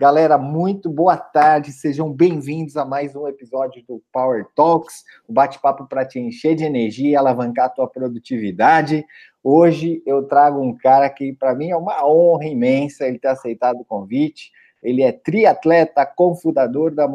Galera, muito boa tarde, sejam bem-vindos a mais um episódio do Power Talks, o bate-papo para te encher de energia e alavancar a tua produtividade. Hoje eu trago um cara que, para mim, é uma honra imensa ele ter aceitado o convite. Ele é triatleta, cofundador da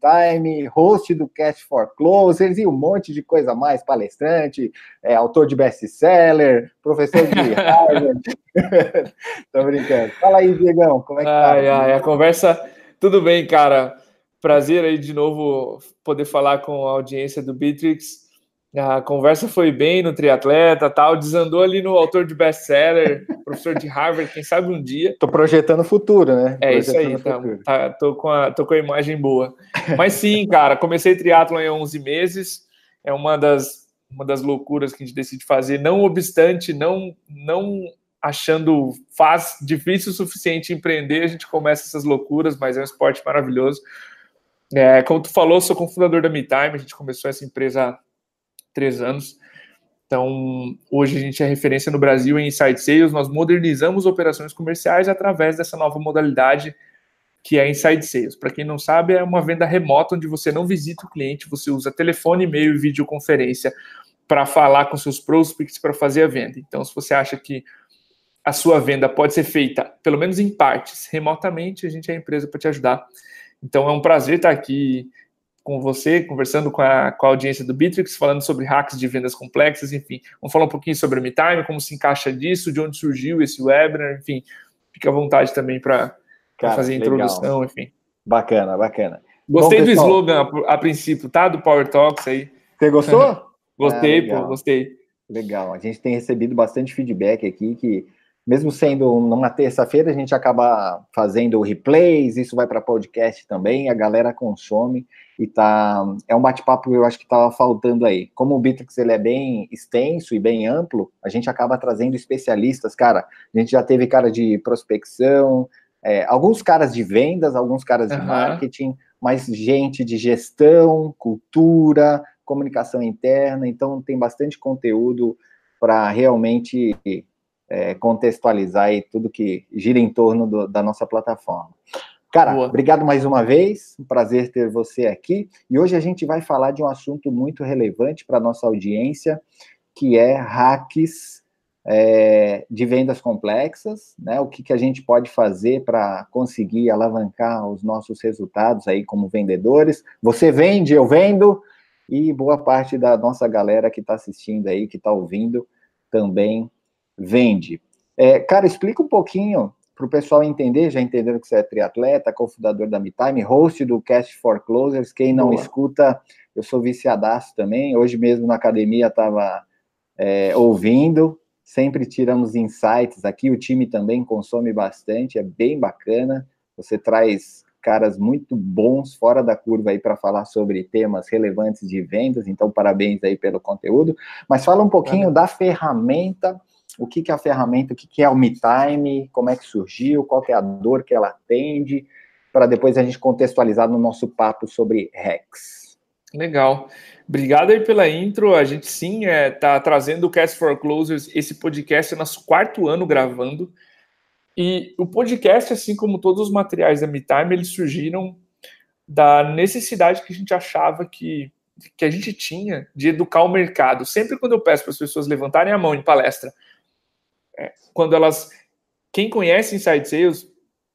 Time, host do Cast for Closers e um monte de coisa mais, palestrante, é, autor de best-seller, professor de Harvard. Tô brincando. Fala aí, Diegão, como é que tá? Ai, ai, a conversa, tudo bem, cara. Prazer aí de novo poder falar com a audiência do Bitrix. A conversa foi bem no triatleta, tal, desandou ali no autor de best-seller, professor de Harvard, quem sabe um dia. Tô projetando o futuro, né? É isso aí, tá, tá, tô, com a, tô com a imagem boa. Mas sim, cara, comecei triatlon em 11 meses, é uma das, uma das loucuras que a gente decide fazer, não obstante, não, não achando faz difícil o suficiente empreender, a gente começa essas loucuras, mas é um esporte maravilhoso. É, como tu falou, sou cofundador da MeTime, a gente começou essa empresa três anos. Então, hoje a gente é referência no Brasil em Inside Sales, nós modernizamos operações comerciais através dessa nova modalidade que é Inside Sales. Para quem não sabe, é uma venda remota onde você não visita o cliente, você usa telefone, e-mail e videoconferência para falar com seus prospects para fazer a venda. Então, se você acha que a sua venda pode ser feita, pelo menos em partes, remotamente, a gente é a empresa para te ajudar. Então, é um prazer estar aqui com você, conversando com a, com a audiência do Bitrix, falando sobre hacks de vendas complexas, enfim. Vamos falar um pouquinho sobre a MeTime, como se encaixa disso, de onde surgiu esse webinar, enfim. Fique à vontade também para fazer a introdução, legal. enfim. Bacana, bacana. Gostei Bom, do slogan a, a, princípio, tá? Do Power Talks aí. Você gostou? gostei, ah, pô, gostei. Legal. A gente tem recebido bastante feedback aqui que mesmo sendo numa terça-feira, a gente acaba fazendo replays, isso vai para podcast também, a galera consome e tá é um bate-papo eu acho que estava faltando aí. Como o Bitrix ele é bem extenso e bem amplo, a gente acaba trazendo especialistas, cara. A gente já teve cara de prospecção, é, alguns caras de vendas, alguns caras de uhum. marketing, mas gente de gestão, cultura, comunicação interna, então tem bastante conteúdo para realmente é, contextualizar aí tudo que gira em torno do, da nossa plataforma. Cara, Boa. obrigado mais uma vez, um prazer ter você aqui. E hoje a gente vai falar de um assunto muito relevante para a nossa audiência, que é hacks é, de vendas complexas, né? O que, que a gente pode fazer para conseguir alavancar os nossos resultados aí como vendedores. Você vende, eu vendo, e boa parte da nossa galera que está assistindo aí, que está ouvindo, também vende. É, cara, explica um pouquinho para o pessoal entender, já entenderam que você é triatleta, cofundador da MeTime, host do Cast for Closers, quem não Boa. escuta, eu sou viciadaço também, hoje mesmo na academia estava é, ouvindo, sempre tiramos insights aqui, o time também consome bastante, é bem bacana, você traz caras muito bons fora da curva aí para falar sobre temas relevantes de vendas, então parabéns aí pelo conteúdo, mas fala um pouquinho da ferramenta o que, que é a ferramenta, o que, que é o MeTime, como é que surgiu, qual é a dor que ela atende, para depois a gente contextualizar no nosso papo sobre Rex. Legal. Obrigado aí pela intro. A gente sim está é, tá trazendo o Cast for Closers, esse podcast é nosso quarto ano gravando. E o podcast, assim como todos os materiais da MeTime, eles surgiram da necessidade que a gente achava que, que a gente tinha de educar o mercado. Sempre quando eu peço para as pessoas levantarem a mão em palestra, quando elas. Quem conhece Inside Sales,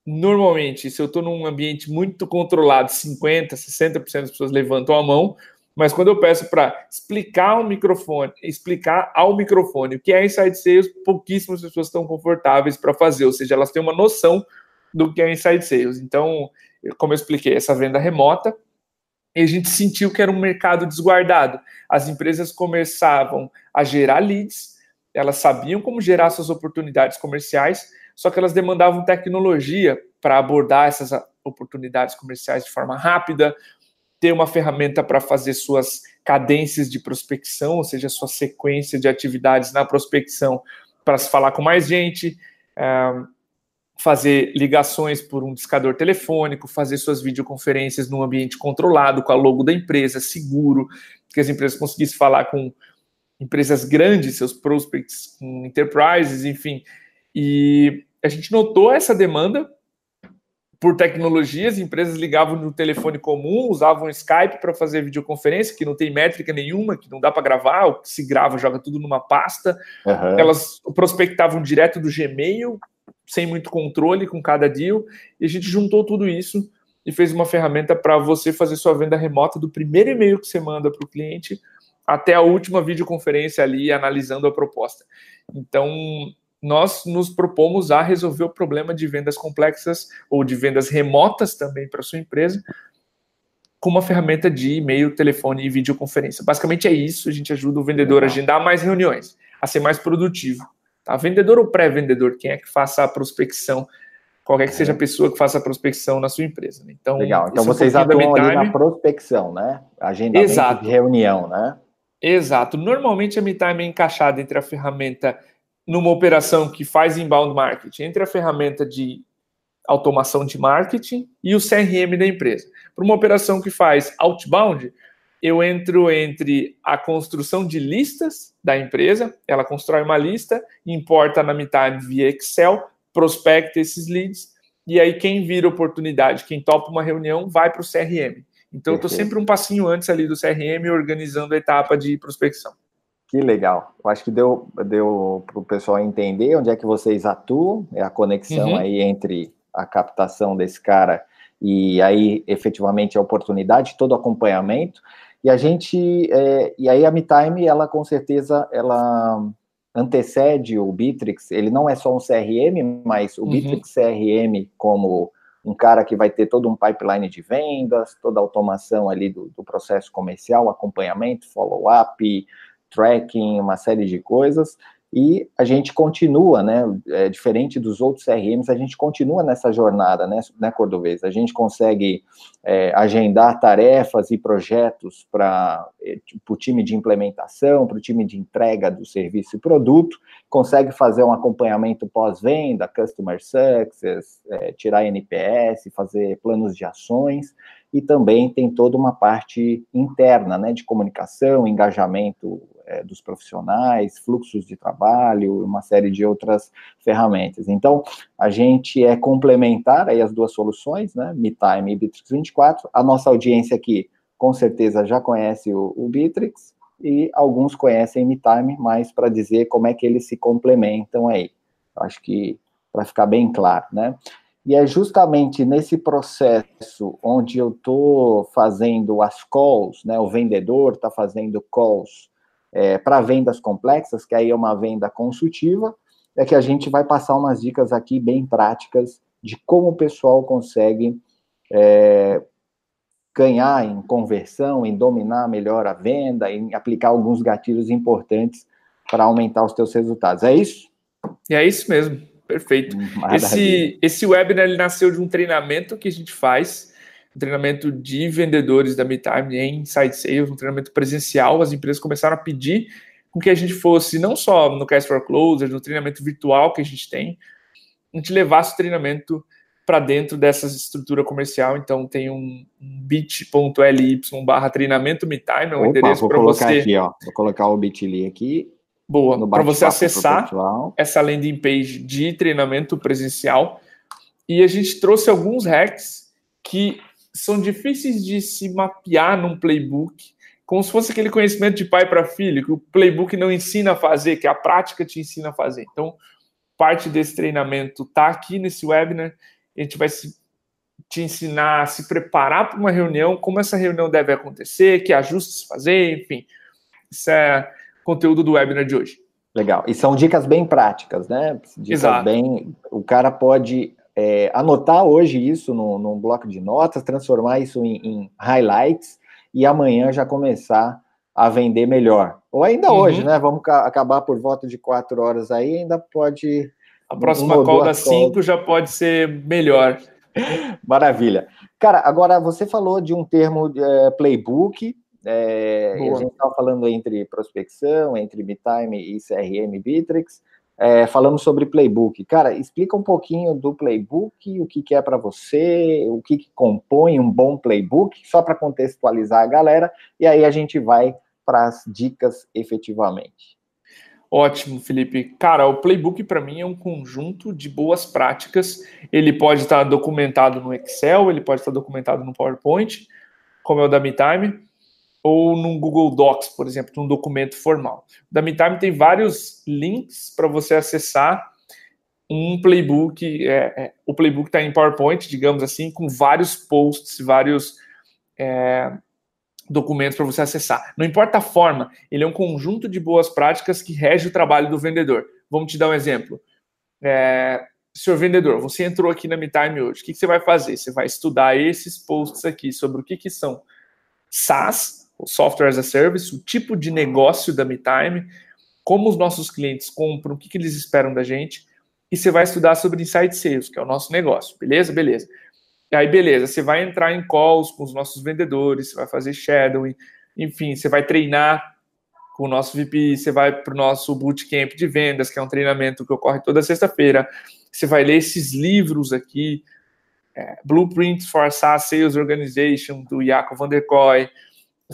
normalmente, se eu estou num ambiente muito controlado, 50%, 60% das pessoas levantam a mão, mas quando eu peço para explicar ao microfone, explicar ao microfone o que é Inside Sales, pouquíssimas pessoas estão confortáveis para fazer, ou seja, elas têm uma noção do que é Inside Sales. Então, como eu expliquei, essa venda remota, e a gente sentiu que era um mercado desguardado. As empresas começavam a gerar leads, elas sabiam como gerar suas oportunidades comerciais, só que elas demandavam tecnologia para abordar essas oportunidades comerciais de forma rápida, ter uma ferramenta para fazer suas cadências de prospecção, ou seja, sua sequência de atividades na prospecção para se falar com mais gente, é, fazer ligações por um discador telefônico, fazer suas videoconferências num ambiente controlado, com a logo da empresa, seguro, que as empresas conseguissem falar com empresas grandes, seus prospects, enterprises, enfim. E a gente notou essa demanda, por tecnologia, as empresas ligavam no telefone comum, usavam Skype para fazer videoconferência, que não tem métrica nenhuma, que não dá para gravar, o que se grava joga tudo numa pasta. Uhum. Elas prospectavam direto do Gmail, sem muito controle com cada deal, e a gente juntou tudo isso e fez uma ferramenta para você fazer sua venda remota do primeiro e-mail que você manda para o cliente até a última videoconferência ali analisando a proposta. Então, nós nos propomos a resolver o problema de vendas complexas ou de vendas remotas também para sua empresa com uma ferramenta de e-mail, telefone e videoconferência. Basicamente é isso, a gente ajuda o vendedor a agendar mais reuniões, a ser mais produtivo. Tá? Vendedor ou pré-vendedor, quem é que faça a prospecção, qualquer que seja a pessoa que faça a prospecção na sua empresa. Né? Então, Legal, então vocês atuam ali na prospecção, né? Agendamento Exato. de reunião, né? Exato. Normalmente a MeTime é encaixada entre a ferramenta numa operação que faz inbound marketing entre a ferramenta de automação de marketing e o CRM da empresa. Para uma operação que faz outbound, eu entro entre a construção de listas da empresa, ela constrói uma lista, importa na MeTime via Excel, prospecta esses leads, e aí quem vira oportunidade, quem topa uma reunião, vai para o CRM. Então, eu estou sempre um passinho antes ali do CRM, organizando a etapa de prospecção. Que legal. Eu acho que deu, deu para o pessoal entender onde é que vocês atuam, é a conexão uhum. aí entre a captação desse cara e aí efetivamente a oportunidade, todo o acompanhamento. E a gente, é, e aí a MeTime, ela com certeza, ela antecede o Bitrix, ele não é só um CRM, mas o uhum. Bitrix CRM como um cara que vai ter todo um pipeline de vendas, toda a automação ali do, do processo comercial, acompanhamento, follow-up, tracking, uma série de coisas, e a gente continua, né, é, diferente dos outros CRMs, a gente continua nessa jornada, né, né Cordovez? A gente consegue é, agendar tarefas e projetos para é, o time de implementação, para o time de entrega do serviço e produto, consegue fazer um acompanhamento pós-venda, customer success, é, tirar NPS, fazer planos de ações, e também tem toda uma parte interna, né, de comunicação, engajamento é, dos profissionais, fluxos de trabalho, uma série de outras ferramentas. Então, a gente é complementar aí as duas soluções, né, MeTime e Bitrix 24. A nossa audiência aqui, com certeza, já conhece o, o Bitrix, e alguns conhecem MeTime, mas para dizer como é que eles se complementam aí. Acho que para ficar bem claro, né? E é justamente nesse processo onde eu estou fazendo as calls, né? O vendedor está fazendo calls é, para vendas complexas, que aí é uma venda consultiva, é que a gente vai passar umas dicas aqui bem práticas de como o pessoal consegue é, ganhar em conversão, em dominar melhor a venda, em aplicar alguns gatilhos importantes para aumentar os teus resultados. É isso? É isso mesmo, perfeito. Esse, esse webinar ele nasceu de um treinamento que a gente faz um treinamento de vendedores da MeTime em Inside Sales, um treinamento presencial. As empresas começaram a pedir com que a gente fosse, não só no Cast for Closer, no treinamento virtual que a gente tem, a gente levasse o treinamento para dentro dessa estrutura comercial. Então, tem um, bit.ly barra treinamento MeTime, é um endereço para você. Aqui, ó. Vou colocar o bit.ly aqui. Boa, para você acessar essa landing page de treinamento presencial. E a gente trouxe alguns hacks que são difíceis de se mapear num playbook, como se fosse aquele conhecimento de pai para filho, que o playbook não ensina a fazer, que a prática te ensina a fazer. Então, parte desse treinamento está aqui nesse webinar. A gente vai se, te ensinar a se preparar para uma reunião, como essa reunião deve acontecer, que ajustes fazer, enfim. Isso é conteúdo do webinar de hoje. Legal. E são dicas bem práticas, né? Dicas Exato. bem. O cara pode é, anotar hoje isso num, num, bloco de notas, transformar isso em, em, highlights e amanhã já começar a vender melhor. Ou ainda uhum. hoje, né? Vamos acabar por volta de quatro horas aí, ainda pode. A próxima um call das cinco já pode ser melhor. Maravilha. Cara, agora você falou de um termo é, playbook, é, a gente estava falando entre prospecção, entre MeTime e CRM Bitrix é, falando sobre playbook. Cara, explica um pouquinho do playbook, o que, que é para você, o que, que, compõe um bom playbook, só para contextualizar a galera, e aí a gente vai para as dicas efetivamente. Ótimo, Felipe. Cara, o playbook para mim é um conjunto de boas práticas. Ele pode estar documentado no Excel, ele pode estar documentado no PowerPoint, como é o da MeTime, ou num Google Docs, por exemplo, num documento formal. O da MeTime tem vários links para você acessar um playbook. É, é, o playbook está em PowerPoint, digamos assim, com vários posts, vários é, documentos para você acessar. Não importa a forma, ele é um conjunto de boas práticas que rege o trabalho do vendedor. Vamos te dar um exemplo. É, senhor vendedor, você entrou aqui na MeTime hoje. O que, que, você vai fazer? Você vai estudar esses posts aqui sobre o que, que são SaaS, o Software as a Service, o tipo de negócio da MeTime, como os nossos clientes compram, o que, que eles esperam da gente. E você vai estudar sobre Insight Sales, que é o nosso negócio. Beleza? Beleza. E aí, beleza, você vai entrar em calls com os nossos vendedores, você vai fazer shadowing, enfim, você vai treinar com o nosso VP, você vai para o nosso bootcamp de vendas, que é um treinamento que ocorre toda sexta-feira. Você vai ler esses livros aqui, é, Blueprints for SaaS Sales Organization, do Jacob Van der Koy.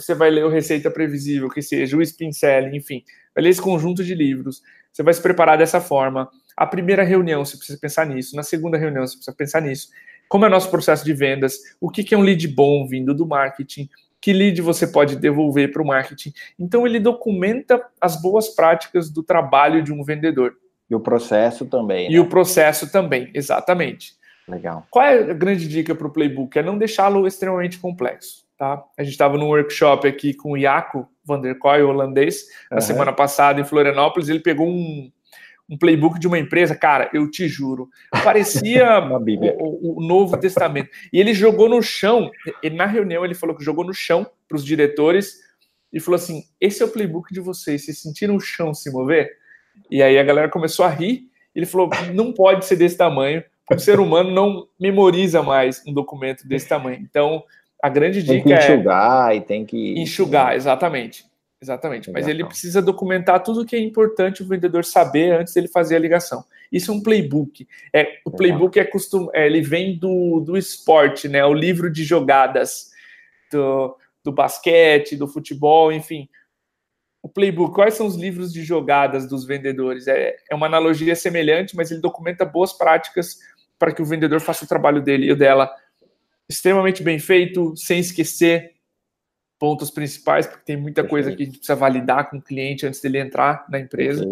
Você vai ler o Receita Previsível, que seja o Spin Selling, enfim. Vai ler esse conjunto de livros. Você vai se preparar dessa forma. A primeira reunião, você precisa pensar nisso. Na segunda reunião, você precisa pensar nisso como é o nosso processo de vendas, o que, é um lead bom vindo do marketing, que lead você pode devolver para o marketing. Então, ele documenta as boas práticas do trabalho de um vendedor. E o processo também. Né? E o processo também, exatamente. Legal. Qual é a grande dica para o playbook? É não deixá-lo extremamente complexo. Tá? A gente estava num workshop aqui com o Iaco Van der Koy, holandês, na uhum. semana passada em Florianópolis. Ele pegou um, um playbook de uma empresa, cara, eu te juro, parecia o, o, Novo Testamento. E ele jogou no chão, e na reunião ele falou que jogou no chão para os diretores e falou assim: esse é o playbook de vocês, vocês sentiram o chão se mover? E aí a galera começou a rir, ele falou: não pode ser desse tamanho, o ser humano não memoriza mais um documento desse tamanho. Então, a grande dica tem que enxugar é. Enxugar e tem que. Enxugar, exatamente. Exatamente, mas ele precisa documentar tudo o que é importante o vendedor saber antes dele fazer a ligação. Isso é um playbook. É, o playbook é costum, é, ele vem do, do esporte, né? O livro de jogadas do, do basquete, do futebol, enfim. O playbook, quais são os livros de jogadas dos vendedores? É, é uma analogia semelhante, mas ele documenta boas práticas para que o vendedor faça o trabalho dele e o dela extremamente bem feito, sem esquecer pontos principais, porque tem muita coisa que a gente precisa validar com o cliente antes dele entrar na empresa.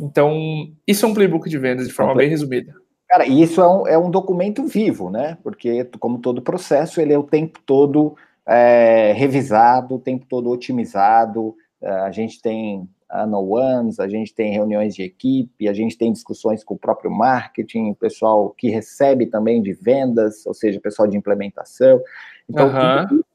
Então, isso é um playbook de vendas de forma bem resumida. Cara, e isso é um, é um documento vivo, né? Porque, como todo processo, ele é o tempo todo é, revisado, o tempo todo otimizado. É, a gente tem annual ones, a gente tem reuniões de equipe, a gente tem discussões com o próprio marketing, o pessoal que recebe também de vendas, ou seja, pessoal de implementação. Então, uhum. tudo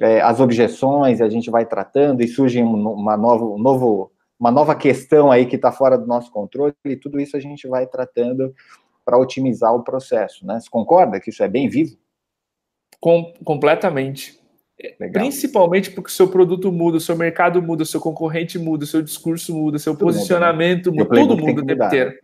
é, as objeções, a gente vai tratando e surge uma, novo, um novo, uma nova questão aí que está fora do nosso controle, e tudo isso a gente vai tratando para otimizar o processo, né? Você concorda que isso é bem vivo? Com, completamente. Legal. Principalmente porque o seu produto muda, o seu mercado muda, o seu concorrente muda, o seu discurso muda, o seu tudo posicionamento muda, né? muda, todo mundo o tempo inteiro.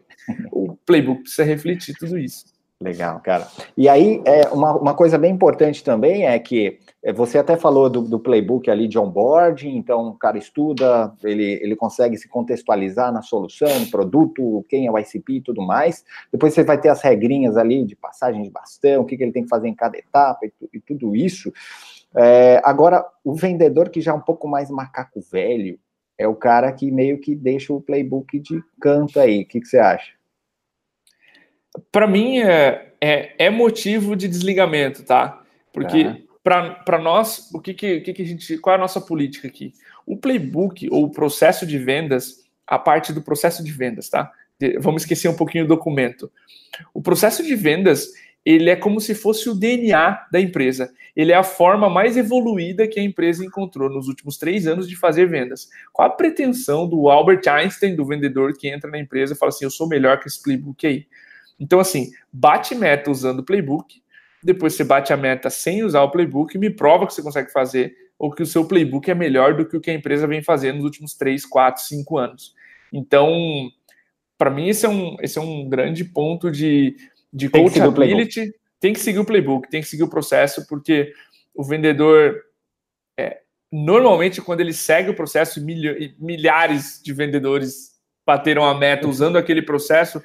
O playbook precisa refletir tudo isso. Legal, cara. E aí, é, uma, uma coisa bem importante também é que é, você até falou do, do, playbook ali de onboarding, então o cara estuda, ele, ele consegue se contextualizar na solução, no produto, quem é o ICP e tudo mais. Depois você vai ter as regrinhas ali de passagem de bastão, o que, que ele tem que fazer em cada etapa e, e tudo isso. É, agora, o vendedor que já é um pouco mais macaco velho, é o cara que meio que deixa o playbook de canto aí. O que, que você acha? Para mim, é, é, é, motivo de desligamento, tá? Porque. É para nós, o que, que, que, a gente. Qual é a nossa política aqui? O playbook ou o processo de vendas, a parte do processo de vendas, tá? Vamos esquecer um pouquinho o documento. O processo de vendas, ele é como se fosse o DNA da empresa. Ele é a forma mais evoluída que a empresa encontrou nos últimos três anos de fazer vendas. Qual a pretensão do Albert Einstein, do vendedor que entra na empresa e fala assim: eu sou melhor que esse playbook aí? Então, assim, bate meta usando o playbook, depois você bate a meta sem usar o playbook me prova que você consegue fazer ou que o seu playbook é melhor do que o que a empresa vem fazendo nos últimos 3, 4, 5 anos. Então, para mim, esse é, um, esse é um grande ponto de, de tem coachability. Tem que seguir o playbook, tem que seguir o processo, porque o vendedor, é, normalmente, quando ele segue o processo, milhares de vendedores bateram a meta usando aquele processo.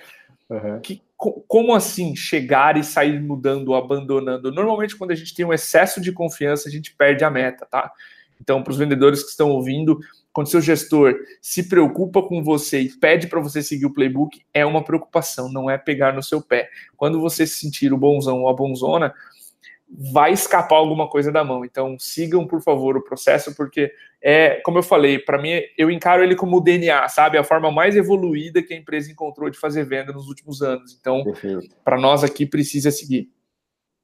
Uhum. Que, como assim chegar e sair mudando, abandonando? Normalmente, quando a gente tem um excesso de confiança, a gente perde a meta, tá? Então, para os vendedores que estão ouvindo, quando seu gestor se preocupa com você e pede para você seguir o playbook, é uma preocupação, não é pegar no seu pé. Quando você se sentir o bonzão ou a bonzona, vai escapar alguma coisa da mão. Então, sigam, por favor, o processo, porque é, como eu falei, para mim, eu encaro ele como o DNA, sabe? A forma mais evoluída que a empresa encontrou de fazer venda nos últimos anos. Então, para nós aqui, precisa seguir.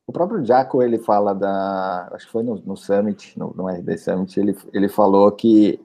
O próprio Jaco, ele fala da. Acho que foi no, no Summit, no, no RD Summit, ele, ele falou que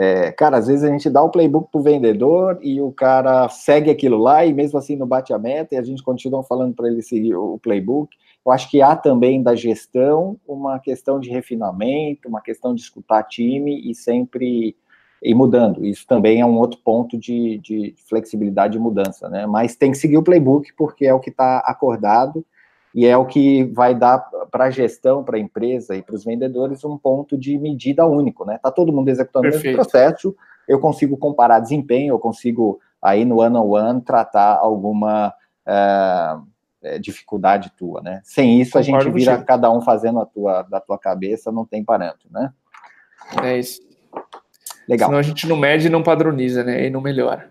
é, cara, às vezes a gente dá o playbook para o vendedor e o cara segue aquilo lá e mesmo assim não bate a meta e a gente continua falando para ele seguir o playbook. Eu acho que há também da gestão uma questão de refinamento, uma questão de escutar time e sempre ir mudando. Isso também é um outro ponto de, de flexibilidade e mudança, né? Mas tem que seguir o playbook porque é o que está acordado e é o que vai dar para a gestão, para a empresa e para os vendedores um ponto de medida único, né? Tá todo mundo executando o mesmo processo, eu consigo comparar desempenho, eu consigo aí no one on one tratar alguma é, dificuldade tua, né? Sem isso Concordo a gente vira cada um fazendo a tua da tua cabeça, não tem parâmetro, né? É isso. Legal. Senão a gente não mede, não padroniza, né? E não melhora.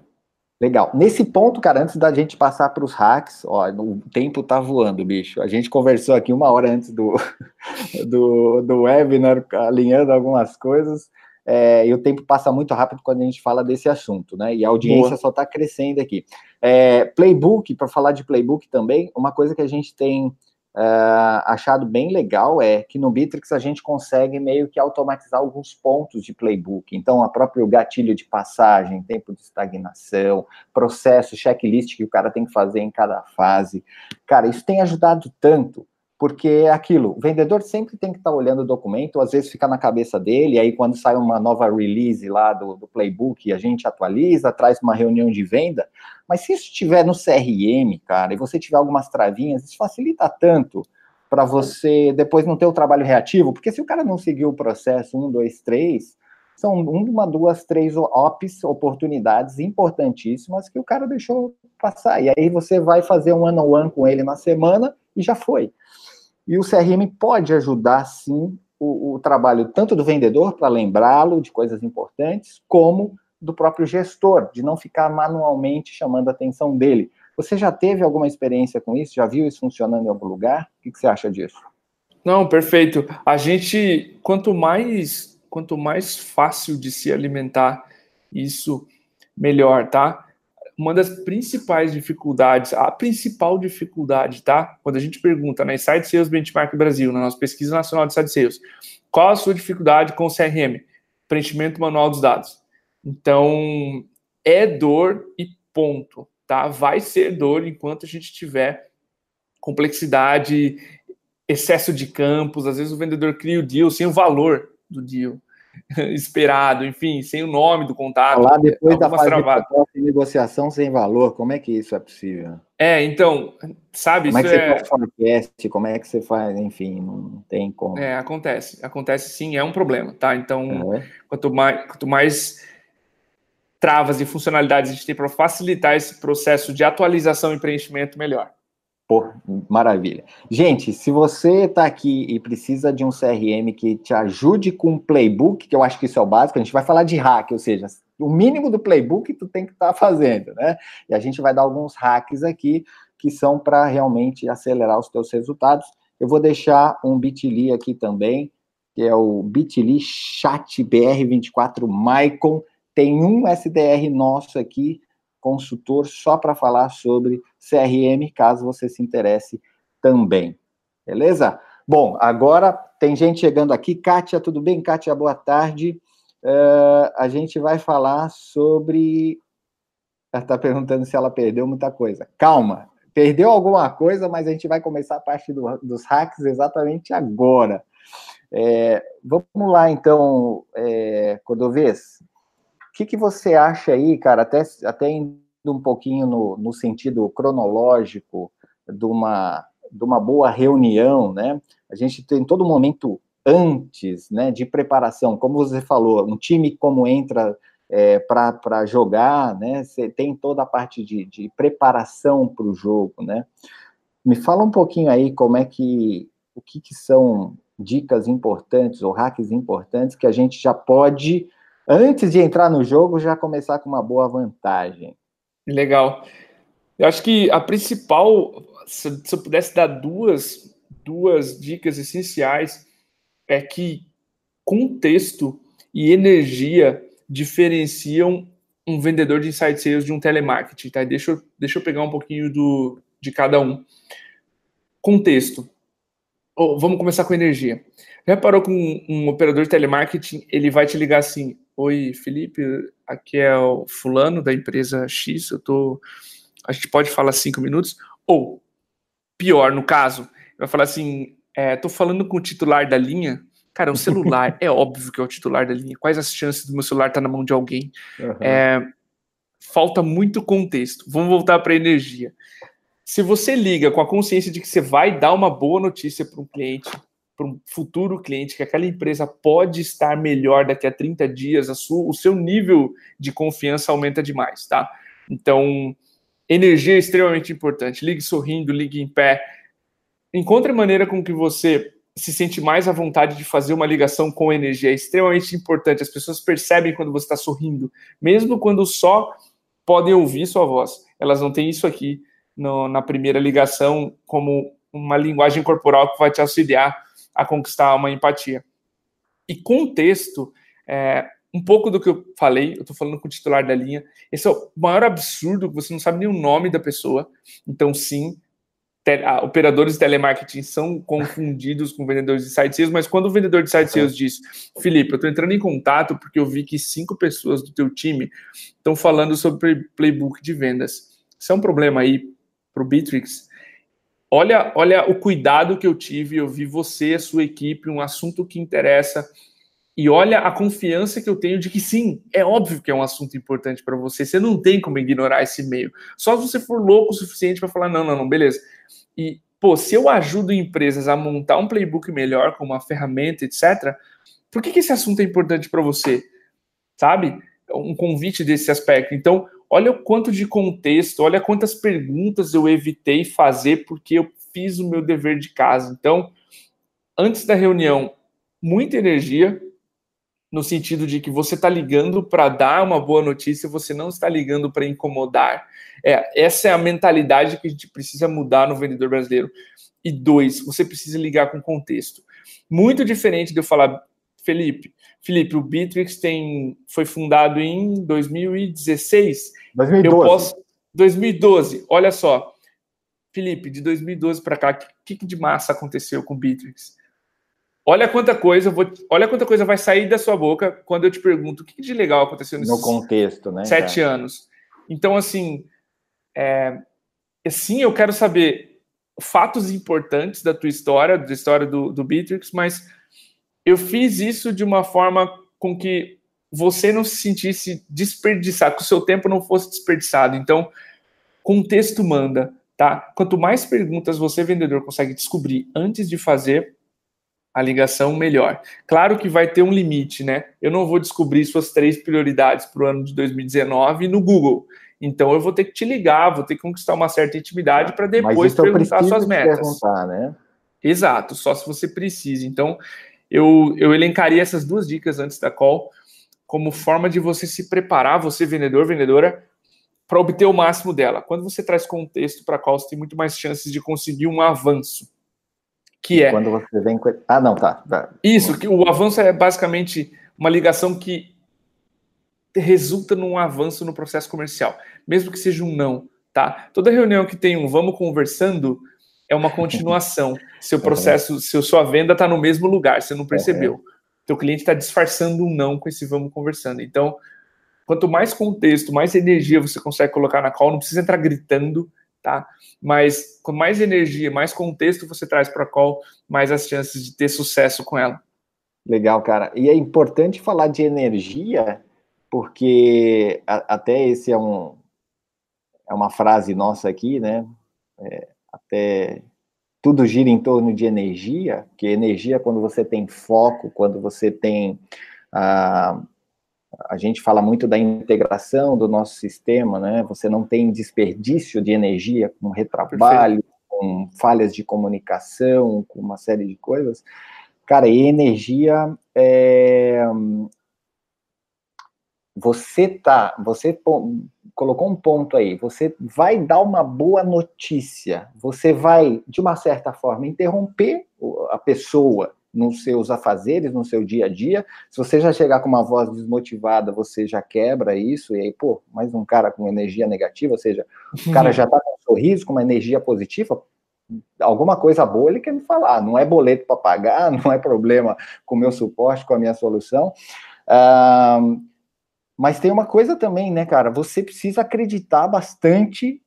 Legal. Nesse ponto, cara, antes da gente passar para os hacks, ó, o tempo tá voando, bicho. A gente conversou aqui uma hora antes do, do, do webinar, alinhando algumas coisas, é, e o tempo passa muito rápido quando a gente fala desse assunto, né? E a audiência Boa. só está crescendo aqui. É, playbook, para falar de playbook também, uma coisa que a gente tem uh, achado bem legal é que no Bitrix a gente consegue meio que automatizar alguns pontos de playbook. Então, a próprio gatilho de passagem, tempo de estagnação, processo, checklist que o cara tem que fazer em cada fase. Cara, isso tem ajudado tanto porque é aquilo, o vendedor sempre tem que estar tá olhando o documento, às vezes fica na cabeça dele, aí quando sai uma nova release lá do, do playbook, a gente atualiza, traz uma reunião de venda, mas se isso estiver no CRM, cara, e você tiver algumas travinhas, isso facilita tanto para você depois não ter o trabalho reativo, porque se o cara não seguiu o processo um, dois, três, são uma, duas, três ops, oportunidades importantíssimas que o cara deixou passar, e aí você vai fazer um one-on-one -on -one com ele na semana e já foi. E o CRM pode ajudar, sim, o, o trabalho tanto do vendedor, para lembrá-lo de coisas importantes, como do próprio gestor, de não ficar manualmente chamando a atenção dele. Você já teve alguma experiência com isso? Já viu isso funcionando em algum lugar? O que, você acha disso? Não, perfeito. A gente, quanto mais, quanto mais fácil de se alimentar, isso melhor, tá? Uma das principais dificuldades, a principal dificuldade, tá? Quando a gente pergunta na Inside Sales Benchmark Brasil, na nossa pesquisa nacional de Inside Sales, qual a sua dificuldade com o CRM? Preenchimento manual dos dados. Então, é dor e ponto, tá? Vai ser dor enquanto a gente tiver complexidade, excesso de campos, às vezes o vendedor cria o deal sem o valor do deal. esperado, enfim, sem o nome do contato. Lá depois da fase de negociação sem valor, como é que isso é possível? É, então, sabe, como é que você é... faz forecast, como é que você faz, enfim, não tem como. É, acontece, acontece sim, é um problema, tá? Então, é. quanto mais, quanto mais travas e funcionalidades a gente tem para facilitar esse processo de atualização e preenchimento, melhor. Pô, maravilha. Gente, se você está aqui e precisa de um CRM que te ajude com um playbook, que eu acho que isso é o básico, a gente vai falar de hack, ou seja, o mínimo do playbook tu tem que estar tá fazendo, né? E a gente vai dar alguns hacks aqui que são para realmente acelerar os teus resultados. Eu vou deixar um bit.ly aqui também, que é o bit.ly chat BR24 Maicon. Tem um SDR nosso aqui consultor só para falar sobre CRM, caso você se interesse também. Beleza? Bom, agora tem gente chegando aqui. Kátia, tudo bem? Kátia, boa tarde. Uh, a gente vai falar sobre. Ela está perguntando se ela perdeu muita coisa. Calma, perdeu alguma coisa, mas a gente vai começar a parte do, dos hacks exatamente agora. É, vamos lá, então, é, Cordovez que, que você acha aí, cara, até, até indo um pouquinho no, no sentido cronológico de uma, de uma boa reunião, né? A gente tem todo momento antes, né, de preparação? Como você falou, um time como entra é, para jogar, né? Você tem toda a parte de, de preparação para o jogo, né? Me fala um pouquinho aí como é que o que, que são dicas importantes ou hacks importantes que a gente já pode, antes de entrar no jogo, já começar com uma boa vantagem. Legal. Eu acho que a principal, se, eu pudesse dar duas, duas dicas essenciais, é que contexto e energia diferenciam um vendedor de inside sales de um telemarketing, tá? Deixa eu, deixa eu pegar um pouquinho do, de cada um. Contexto. Oh, vamos começar com energia. Já que um, um, operador de telemarketing, ele vai te ligar assim, Oi, Felipe, aqui é o fulano da empresa X, eu tô... A gente pode falar cinco minutos? Ou, pior, no caso, vai falar assim, é, tô falando com o titular da linha, Cara, um celular, é óbvio que é o titular da linha. Quais as chances do meu celular estar tá na mão de alguém? Uhum. É, falta muito contexto. Vamos voltar para a energia. Se você liga com a consciência de que você vai dar uma boa notícia para um cliente, para um futuro cliente, que aquela empresa pode estar melhor daqui a 30 dias, a sua, o seu nível de confiança aumenta demais, tá? Então, energia é extremamente importante. Ligue sorrindo, ligue em pé. Encontre maneira com que você se sente mais à vontade de fazer uma ligação com energia. É extremamente importante. As pessoas percebem quando você está sorrindo, mesmo quando só podem ouvir sua voz. Elas não têm isso aqui no, na primeira ligação como uma linguagem corporal que vai te auxiliar a conquistar uma empatia. E contexto, é, um pouco do que eu falei, eu estou falando com o titular da linha. Esse é o maior absurdo, você não sabe nem o nome da pessoa. Então, sim, operadores de telemarketing são confundidos com vendedores de site sales, mas quando o vendedor de site sales diz, Felipe, eu estou entrando em contato porque eu vi que cinco pessoas do teu time estão falando sobre playbook de vendas. Isso é um problema aí para o Bitrix. Olha, olha o cuidado que eu tive, eu vi você, a sua equipe, um assunto que interessa, e olha a confiança que eu tenho de que sim, é óbvio que é um assunto importante para você. Você não tem como ignorar esse e-mail. Só se você for louco o suficiente para falar: não, não, não, beleza. E, pô, se eu ajudo empresas a montar um playbook melhor com uma ferramenta, etc., por que, que esse assunto é importante para você? Sabe? Um convite desse aspecto. Então, olha o quanto de contexto, olha quantas perguntas eu evitei fazer porque eu fiz o meu dever de casa. Então, antes da reunião, muita energia, no sentido de que você está ligando para dar uma boa notícia, você não está ligando para incomodar. É, essa é a mentalidade que a gente precisa mudar no vendedor brasileiro. E dois, você precisa ligar com contexto. Muito diferente de eu falar, Felipe, Felipe, o Bitrix tem, foi fundado em 2016. 2012. Eu posso, 2012, olha só. Felipe, de 2012 para cá, o que, que de massa aconteceu com o Bitrix? Olha quanta coisa, vou, olha quanta coisa vai sair da sua boca quando eu te pergunto o que de legal aconteceu nesses no contexto, né? Sete cara? anos. Então, assim, é, sim, eu quero saber fatos importantes da tua história, da história do, do Beatrix, mas eu fiz isso de uma forma com que você não se sentisse desperdiçado, que o seu tempo não fosse desperdiçado. Então, contexto manda, tá? Quanto mais perguntas você, vendedor, consegue descobrir antes de fazer, a ligação melhor. Claro que vai ter um limite, né? Eu não vou descobrir suas três prioridades para o ano de 2019 no Google. Então eu vou ter que te ligar, vou ter que conquistar uma certa intimidade para depois perguntar suas metas. Perguntar, né? Exato, só se você precisa. Então eu, eu elencaria essas duas dicas antes da call como forma de você se preparar, você vendedor, vendedora, para obter o máximo dela. Quando você traz contexto para a call, você tem muito mais chances de conseguir um avanço que é. Quando você vem com. Ah, não, tá. tá. Isso, que o avanço é basicamente uma ligação que resulta num avanço no processo comercial, mesmo que seja um não, tá? Toda reunião que tem um vamos conversando é uma continuação. Seu processo, seu, sua venda está no mesmo lugar, você não percebeu. Uhum. Teu cliente está disfarçando um não com esse vamos conversando. Então, quanto mais contexto, mais energia você consegue colocar na call, não precisa entrar gritando, tá? Mas com mais energia, mais contexto você traz para a call, mais as chances de ter sucesso com ela. Legal, cara. E é importante falar de energia, porque a, até esse é um é uma frase nossa aqui, né? É, até tudo gira em torno de energia, que energia quando você tem foco, quando você tem a a gente fala muito da integração do nosso sistema, né? Você não tem desperdício de energia com retrabalho, Perfeito. com falhas de comunicação, com uma série de coisas. Cara, e energia é... Você tá, você colocou um ponto aí, você vai dar uma boa notícia, você vai, de uma certa forma, interromper a pessoa nos seus afazeres, no seu dia a dia. Se você já chegar com uma voz desmotivada, você já quebra isso, e aí, pô, mais um cara com energia negativa, ou seja, o cara já tá com um sorriso, com uma energia positiva, alguma coisa boa ele quer me falar. Não é boleto para pagar, não é problema com o meu suporte, com a minha solução. Uh, mas tem uma coisa também, né, cara? Você precisa acreditar bastante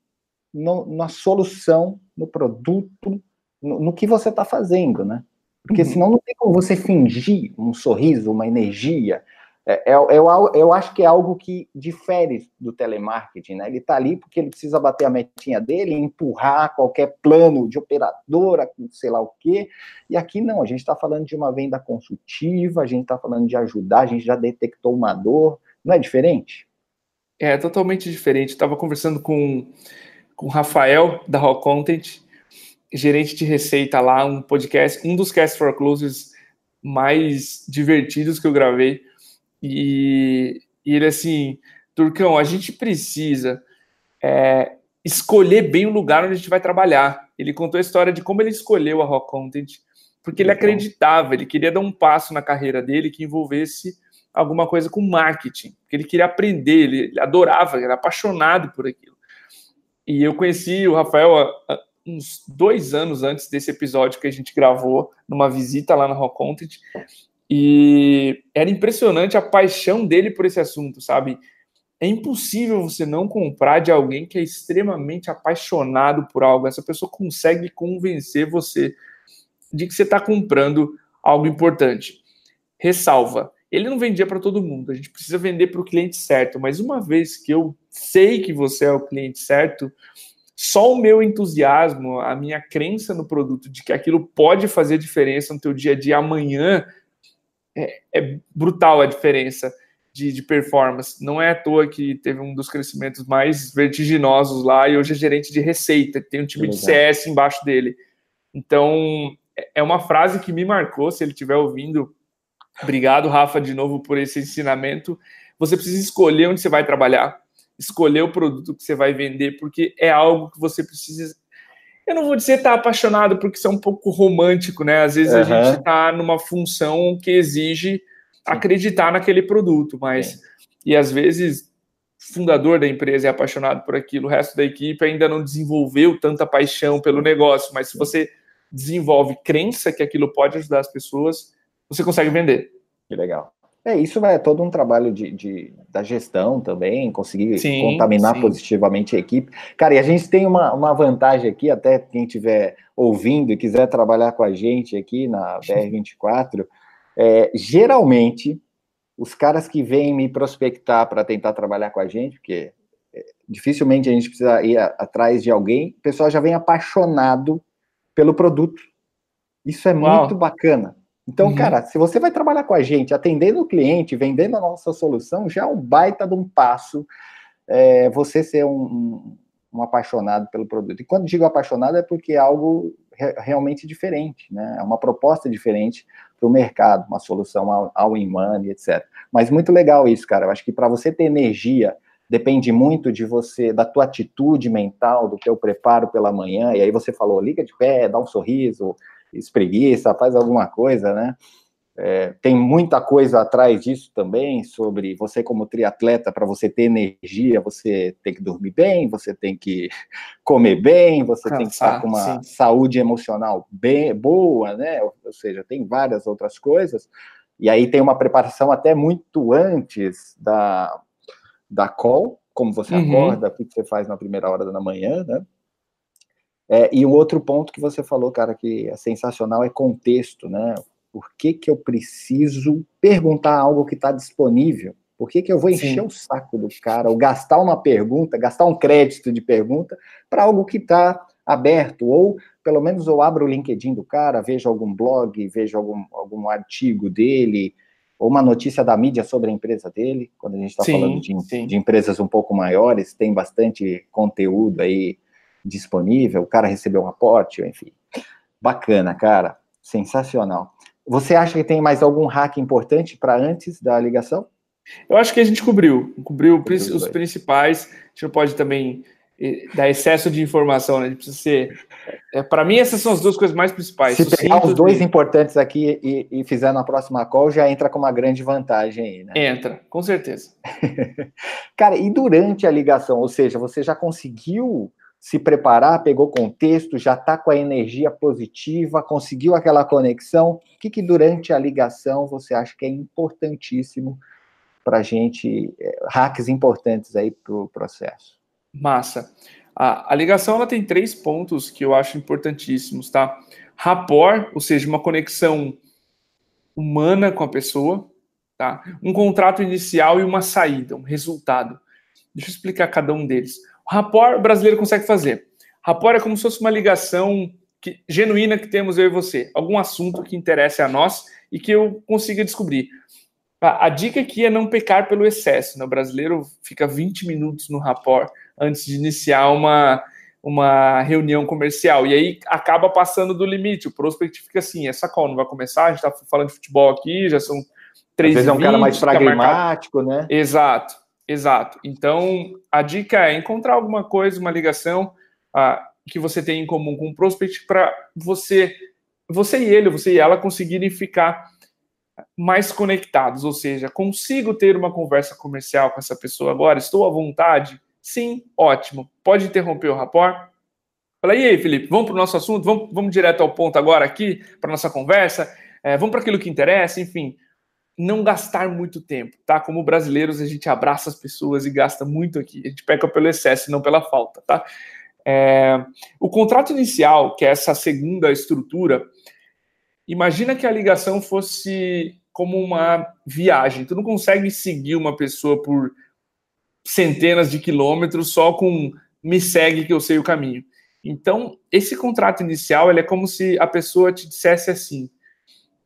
no, na solução, no produto, no, no que você está fazendo, né? Porque uhum. senão não tem como você fingir um sorriso, uma energia. É, é, eu, eu acho que é algo que difere do telemarketing, né? Ele está ali porque ele precisa bater a metinha dele, empurrar qualquer plano de operadora, sei lá o quê. E aqui não, a gente está falando de uma venda consultiva, a gente está falando de ajudar, a gente já detectou uma dor. Não é diferente? É, totalmente diferente. Estava conversando com, com o Rafael, da Rock Content, gerente de receita lá, um podcast, um dos Cast for Closes mais divertidos que eu gravei. E, e ele assim, Turcão, a gente precisa é, escolher bem o lugar onde a gente vai trabalhar. Ele contou a história de como ele escolheu a Rock Content, porque ele acreditava, ele queria dar um passo na carreira dele que envolvesse alguma coisa com marketing, que ele queria aprender, ele, adorava, ele era apaixonado por aquilo. E eu conheci o Rafael uns dois anos antes desse episódio que a gente gravou, numa visita lá na Rock Content, e era impressionante a paixão dele por esse assunto, sabe? É impossível você não comprar de alguém que é extremamente apaixonado por algo. Essa pessoa consegue convencer você de que você está comprando algo importante. Ressalva: ele não vendia para todo mundo, a gente precisa vender para o cliente certo, mas uma vez que eu sei que você é o cliente certo, só o meu entusiasmo, a minha crença no produto de que aquilo pode fazer diferença no teu dia a dia amanhã é, é brutal a diferença de, de, performance. Não é à toa que teve um dos crescimentos mais vertiginosos lá e hoje é gerente de receita, tem um time de CS embaixo dele. Então, é, é uma frase que me marcou, se ele estiver ouvindo. Obrigado, Rafa, de novo por esse ensinamento. Você precisa escolher onde você vai trabalhar escolher o produto que você vai vender, porque é algo que você precisa. Eu não vou dizer estar tá apaixonado, porque isso é um pouco romântico, né? Às vezes uhum. a gente está numa função que exige acreditar naquele produto, mas. E às vezes o fundador da empresa é apaixonado por aquilo, o resto da equipe ainda não desenvolveu tanta paixão pelo negócio, mas se você desenvolve crença que aquilo pode ajudar as pessoas, você consegue vender. Que legal. É, isso é todo um trabalho de, de da gestão também, conseguir sim, contaminar sim. positivamente a equipe. Cara, e a gente tem uma, uma vantagem aqui, até quem estiver ouvindo e quiser trabalhar com a gente aqui na BR24, é, geralmente, os caras que vêm me prospectar para tentar trabalhar com a gente, porque é, dificilmente a gente precisa ir a, atrás de alguém, o pessoal já vem apaixonado pelo produto. Isso é Uau. muito bacana. Então, uhum. cara, se você vai trabalhar com a gente, atendendo o cliente, vendendo a nossa solução, já é um baita de um passo é, você ser um, um, apaixonado pelo produto. E quando digo apaixonado é porque é algo re realmente diferente, né? É uma proposta diferente para o mercado, uma solução all in money, etc. Mas muito legal isso, cara. Eu acho que para você ter energia, depende muito de você, da tua atitude mental, do teu preparo pela manhã. E aí você falou, liga de pé, dá um sorriso, espreguiça, faz alguma coisa, né? É, tem muita coisa atrás disso também, sobre você como triatleta, para você ter energia, você tem que dormir bem, você tem que comer bem, você Cansar, tem que estar com uma sim. saúde emocional bem boa, né? Ou, ou, seja, tem várias outras coisas. E aí tem uma preparação até muito antes da, da call, como você uhum. acorda, o que você faz na primeira hora da manhã, né? É, e um outro ponto que você falou, cara, que é sensacional é contexto, né? Por que, que eu preciso perguntar algo que está disponível? Por que, que eu vou encher Sim. o saco do cara, ou gastar uma pergunta, gastar um crédito de pergunta para algo que está aberto, ou pelo menos eu abro o LinkedIn do cara, vejo algum blog, vejo algum, algum artigo dele, ou uma notícia da mídia sobre a empresa dele, quando a gente está falando de, de, empresas um pouco maiores, tem bastante conteúdo aí disponível, o cara recebeu um aporte, enfim. Bacana, cara, sensacional. Você acha que tem mais algum hack importante para antes da ligação? Eu acho que a gente cobriu, cobriu os principais. A gente não pode também dar excesso de informação, né? Gente precisa ser. É, para mim, essas são as duas coisas mais principais. Se pegar os dois de... importantes aqui e, e, fizer na próxima call, já entra com uma grande vantagem aí, né? Entra, com certeza. Cara, e durante a ligação, ou seja, você já conseguiu se preparar, pegou contexto, já está com a energia positiva, conseguiu aquela conexão. O que, que durante a ligação você acha que é importantíssimo para a gente, é, hacks importantes aí para o processo? Massa. A, a, ligação ela tem três pontos que eu acho importantíssimos, tá? Rapport, ou seja, uma conexão humana com a pessoa, tá? Um contrato inicial e uma saída, um resultado. Deixa eu explicar cada um deles. O rapport brasileiro consegue fazer. Rapport é como se fosse uma ligação que, genuína que temos eu e você. Algum assunto que interesse a nós e que eu consiga descobrir. A, a dica aqui é não pecar pelo excesso. Né? O brasileiro fica 20 minutos no rapport antes de iniciar uma, uma reunião comercial. E aí acaba passando do limite. O prospect fica assim: essa call não vai começar, a gente está falando de futebol aqui, já são três Às vezes é um cara mais pragmático, né? Exato, exato. Então, a dica é encontrar alguma coisa, uma ligação ah, que você tem em comum com o prospect para você, você e ele, você e ela conseguirem ficar mais conectados, ou seja, consigo ter uma conversa comercial com essa pessoa agora, estou à vontade, Sim, ótimo. Pode interromper o rapport? Fala, e aí, Felipe, vamos para o nosso assunto? Vamos, vamos direto ao ponto agora aqui, para nossa conversa? É, vamos para aquilo que interessa, enfim. Não gastar muito tempo, tá? Como brasileiros, a gente abraça as pessoas e gasta muito aqui. A gente peca pelo excesso não pela falta, tá? É, o contrato inicial, que é essa segunda estrutura, imagina que a ligação fosse como uma viagem. Tu não consegue seguir uma pessoa por centenas de quilômetros só com me segue que eu sei o caminho. Então, esse contrato inicial ele é como se a pessoa te dissesse assim: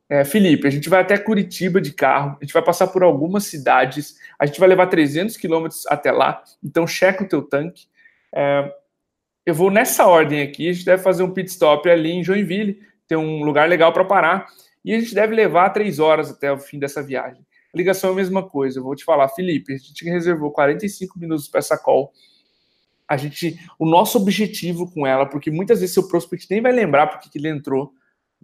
é, Felipe, a gente vai até Curitiba de carro, a gente vai passar por algumas cidades, a gente vai levar 300 quilômetros até lá, então checa o teu tanque. É, eu vou nessa ordem aqui, a gente deve fazer um pit stop ali em Joinville, tem um lugar legal para parar, e a gente deve levar três horas até o fim dessa viagem. Ligação é a mesma coisa. Eu vou te falar, Felipe, a gente reservou 45 minutos para essa call. A gente, o nosso objetivo com ela, porque muitas vezes seu prospect nem vai lembrar porque que ele entrou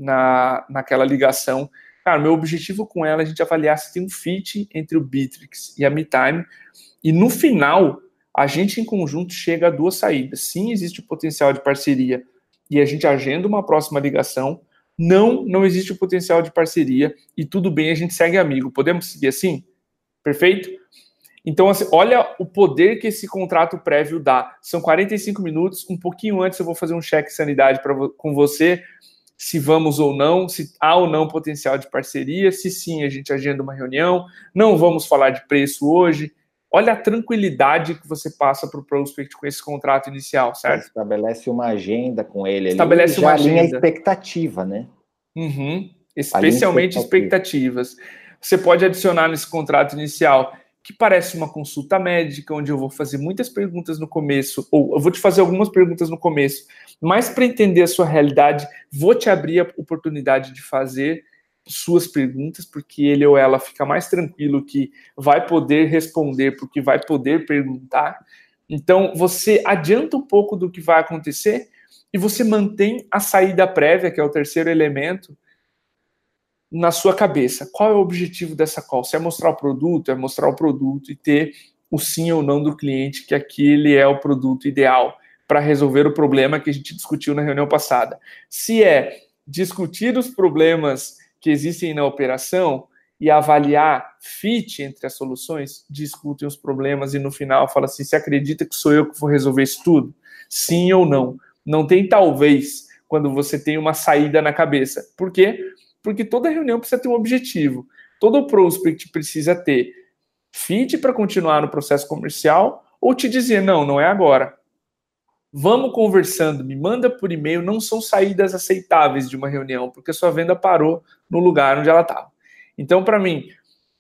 na, naquela ligação. Cara, meu objetivo com ela é a gente avaliar se tem um fit entre o Bitrix e a MeTime. E no final, a gente em conjunto chega a duas saídas. Sim, existe o potencial de parceria e a gente agenda uma próxima ligação não, não existe o potencial de parceria e tudo bem, a gente segue amigo. Podemos seguir assim? Perfeito? Então, assim, olha o poder que esse contrato prévio dá. São 45 minutos, um pouquinho antes eu vou fazer um cheque de sanidade pra, com você, se vamos ou não, se há ou não potencial de parceria, se sim, a gente agenda uma reunião, não vamos falar de preço hoje, Olha a tranquilidade que você passa para o prospect com esse contrato inicial, certo? Estabelece uma agenda com ele. Estabelece ali, uma agenda. Alinha expectativa, né? Uhum. Especialmente expectativas. Você pode adicionar nesse contrato inicial que parece uma consulta médica, onde eu vou fazer muitas perguntas no começo, ou eu vou te fazer algumas perguntas no começo, mas para entender a sua realidade, vou te abrir a oportunidade de fazer suas perguntas, porque ele ou ela fica mais tranquilo que vai poder responder, porque vai poder perguntar. Então, você adianta um pouco do que vai acontecer e você mantém a saída prévia, que é o terceiro elemento, na sua cabeça. Qual é o objetivo dessa call? Se é mostrar o produto, é mostrar o produto e ter o sim ou não do cliente, que aquele é o produto ideal para resolver o problema que a gente discutiu na reunião passada. Se é discutir os problemas que existem na operação e avaliar fit entre as soluções, discutem os problemas e no final fala assim: você acredita que sou eu que vou resolver isso tudo? Sim ou não? Não tem talvez quando você tem uma saída na cabeça. Por quê? Porque toda reunião precisa ter um objetivo. Todo prospect precisa ter fit para continuar no processo comercial ou te dizer: não, não é agora. Vamos conversando, me manda por e-mail, não são saídas aceitáveis de uma reunião, porque sua venda parou no lugar onde ela estava. Então, para mim,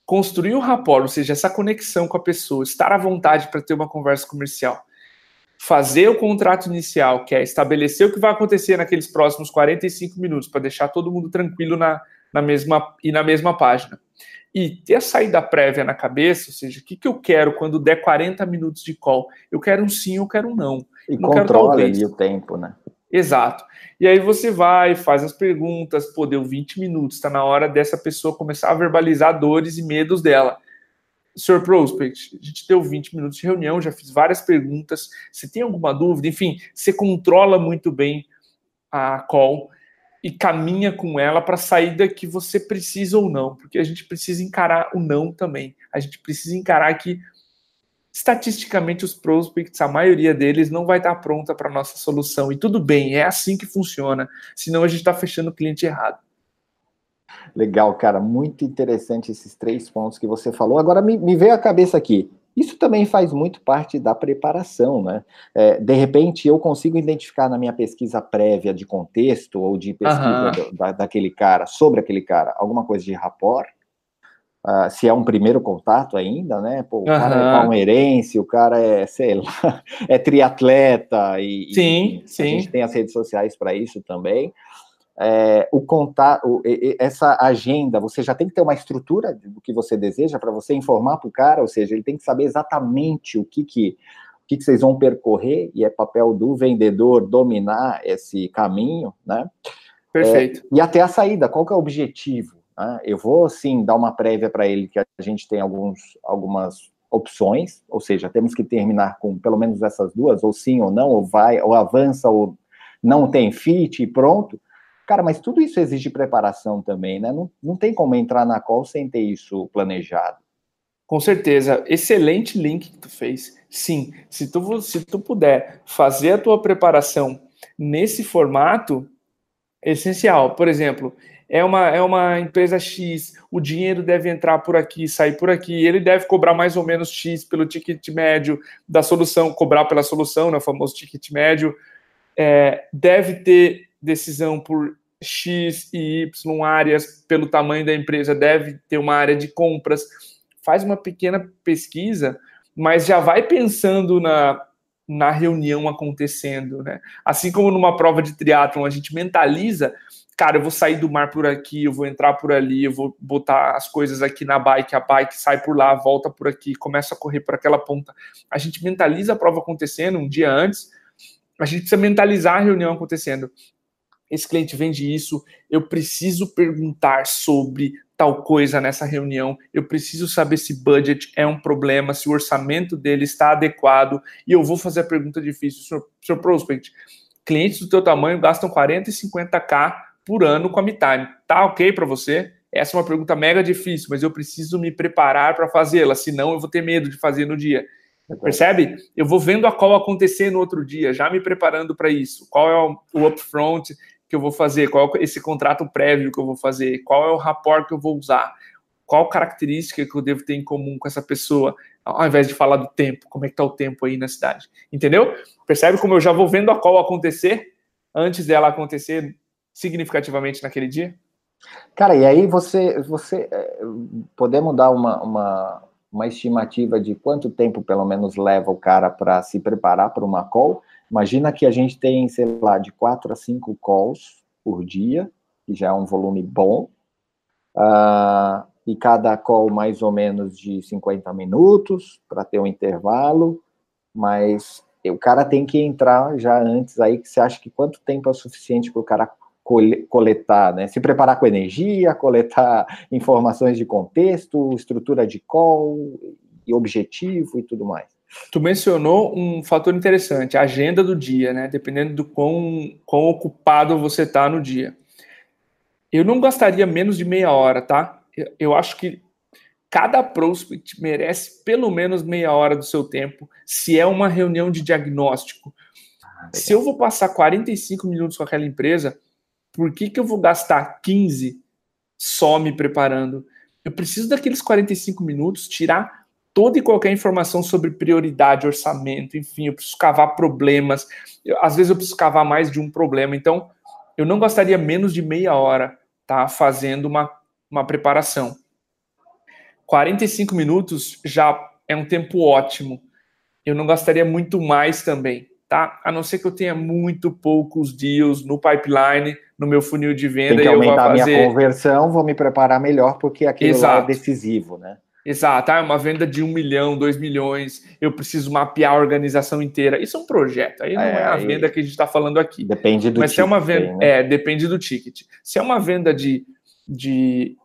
construir o rapport, ou seja, essa conexão com a pessoa, estar à vontade para ter uma conversa comercial, fazer o contrato inicial, que é estabelecer o que vai acontecer naqueles próximos 45 minutos, para deixar todo mundo tranquilo na, na mesma e na mesma página. E ter a saída prévia na cabeça, ou seja, o que, que eu quero quando der 40 minutos de call? Eu quero um sim, eu quero um não. E não controla ali o tempo, né? Exato. E aí você vai, faz as perguntas, pô, deu 20 minutos, está na hora dessa pessoa começar a verbalizar dores e medos dela. Sr. Prospect, a gente deu 20 minutos de reunião, já fiz várias perguntas. Você tem alguma dúvida? Enfim, você controla muito bem a call e caminha com ela para a saída que você precisa ou não, porque a gente precisa encarar o não também. A gente precisa encarar que estatisticamente os prospects, a maioria deles não vai estar pronta para nossa solução. E tudo bem, é assim que funciona. Senão a gente está fechando o cliente errado. Legal, cara, muito interessante esses três pontos que você falou. Agora me, me veio a cabeça aqui. Isso também faz muito parte da preparação, né? É, de repente, eu consigo identificar na minha pesquisa prévia de contexto ou de pesquisa do, da, daquele cara, sobre aquele cara, alguma coisa de rapport, Uh, se é um primeiro contato ainda, né? Pô, o uhum. cara é palmeirense, o cara é, sei lá, é triatleta e, sim, e sim. a gente tem as redes sociais para isso também. É, o contato, essa agenda, você já tem que ter uma estrutura do que você deseja para você informar para o cara, ou seja, ele tem que saber exatamente o que que, o que que vocês vão percorrer e é papel do vendedor dominar esse caminho, né? Perfeito. É, e até a saída, qual que é o objetivo? Né? Eu vou, sim, dar uma prévia para ele que a gente tem alguns, algumas opções, ou seja, temos que terminar com pelo menos essas duas, ou sim ou não, ou vai, ou avança, ou não tem fit e pronto. Cara, mas tudo isso exige preparação também, né? Não, não tem como entrar na call sem ter isso planejado. Com certeza. Excelente link que tu fez. Sim, se tu, se tu puder fazer a tua preparação nesse formato, é essencial. Por exemplo, é uma, é uma empresa X, o dinheiro deve entrar por aqui, sair por aqui, ele deve cobrar mais ou menos X pelo ticket médio da solução, cobrar pela solução, né, o famoso ticket médio, é, deve ter decisão por X e Y áreas pelo tamanho da empresa, deve ter uma área de compras, faz uma pequena pesquisa, mas já vai pensando na, na reunião acontecendo, né? Assim como numa prova de triatlon a gente mentaliza cara, eu vou sair do mar por aqui, eu vou entrar por ali, eu vou botar as coisas aqui na bike, a bike sai por lá, volta por aqui, começa a correr por aquela ponta. A gente mentaliza a prova acontecendo um dia antes, a gente precisa mentalizar a reunião acontecendo. Esse cliente vende isso, eu preciso perguntar sobre tal coisa nessa reunião, eu preciso saber se budget é um problema, se o orçamento dele está adequado, e eu vou fazer a pergunta difícil, senhor, senhor prospect, clientes do teu tamanho gastam 40 e 50k por ano com a MeTime. Tá ok para você? Essa é uma pergunta mega difícil, mas eu preciso me preparar para fazê-la, senão eu vou ter medo de fazer no dia. Percebe? Eu vou vendo a call acontecer no outro dia, já me preparando para isso. Qual é o upfront que eu vou fazer? Qual é esse contrato prévio que eu vou fazer? Qual é o rapport que eu vou usar? Qual característica que eu devo ter em comum com essa pessoa? Ao invés de falar do tempo, como é que tá o tempo aí na cidade? Entendeu? Percebe como eu já vou vendo a call acontecer antes dela acontecer significativamente naquele dia? Cara, e aí você, você é, podemos dar uma, uma, uma estimativa de quanto tempo pelo menos leva o cara para se preparar para uma call? Imagina que a gente tem, sei lá, de quatro a cinco calls por dia, que já é um volume bom, uh, e cada call mais ou menos de 50 minutos para ter um intervalo, mas o cara tem que entrar já antes aí, que você acha que quanto tempo é suficiente para o cara coletar, né? Se preparar com energia, coletar informações de contexto, estrutura de call e objetivo e tudo mais. Tu mencionou um fator interessante, a agenda do dia, né? Dependendo do quão, quão ocupado você está no dia. Eu não gastaria menos de meia hora, tá? Eu, eu acho que cada prospect merece pelo menos meia hora do seu tempo, se é uma reunião de diagnóstico. Ah, se eu vou passar 45 minutos com aquela empresa, por que, que eu vou gastar 15 só me preparando? Eu preciso daqueles 45 minutos, tirar toda e qualquer informação sobre prioridade, orçamento, enfim, eu preciso cavar problemas. Eu, às vezes eu preciso cavar mais de um problema. Então, eu não gastaria menos de meia hora tá, fazendo uma, uma preparação. 45 minutos já é um tempo ótimo. Eu não gastaria muito mais também, tá? A não ser que eu tenha muito poucos deals no pipeline, no meu funil de venda. Tem que aumentar a minha conversão, vou me preparar melhor, porque aquilo lá é decisivo, né? Exato, ah, uma venda de um milhão, dois milhões, eu preciso mapear a organização inteira. Isso é um projeto, aí não é, é a venda que a gente está falando aqui. Depende do Mas ticket. se é uma venda, né? é, depende do ticket. Se é uma venda de, de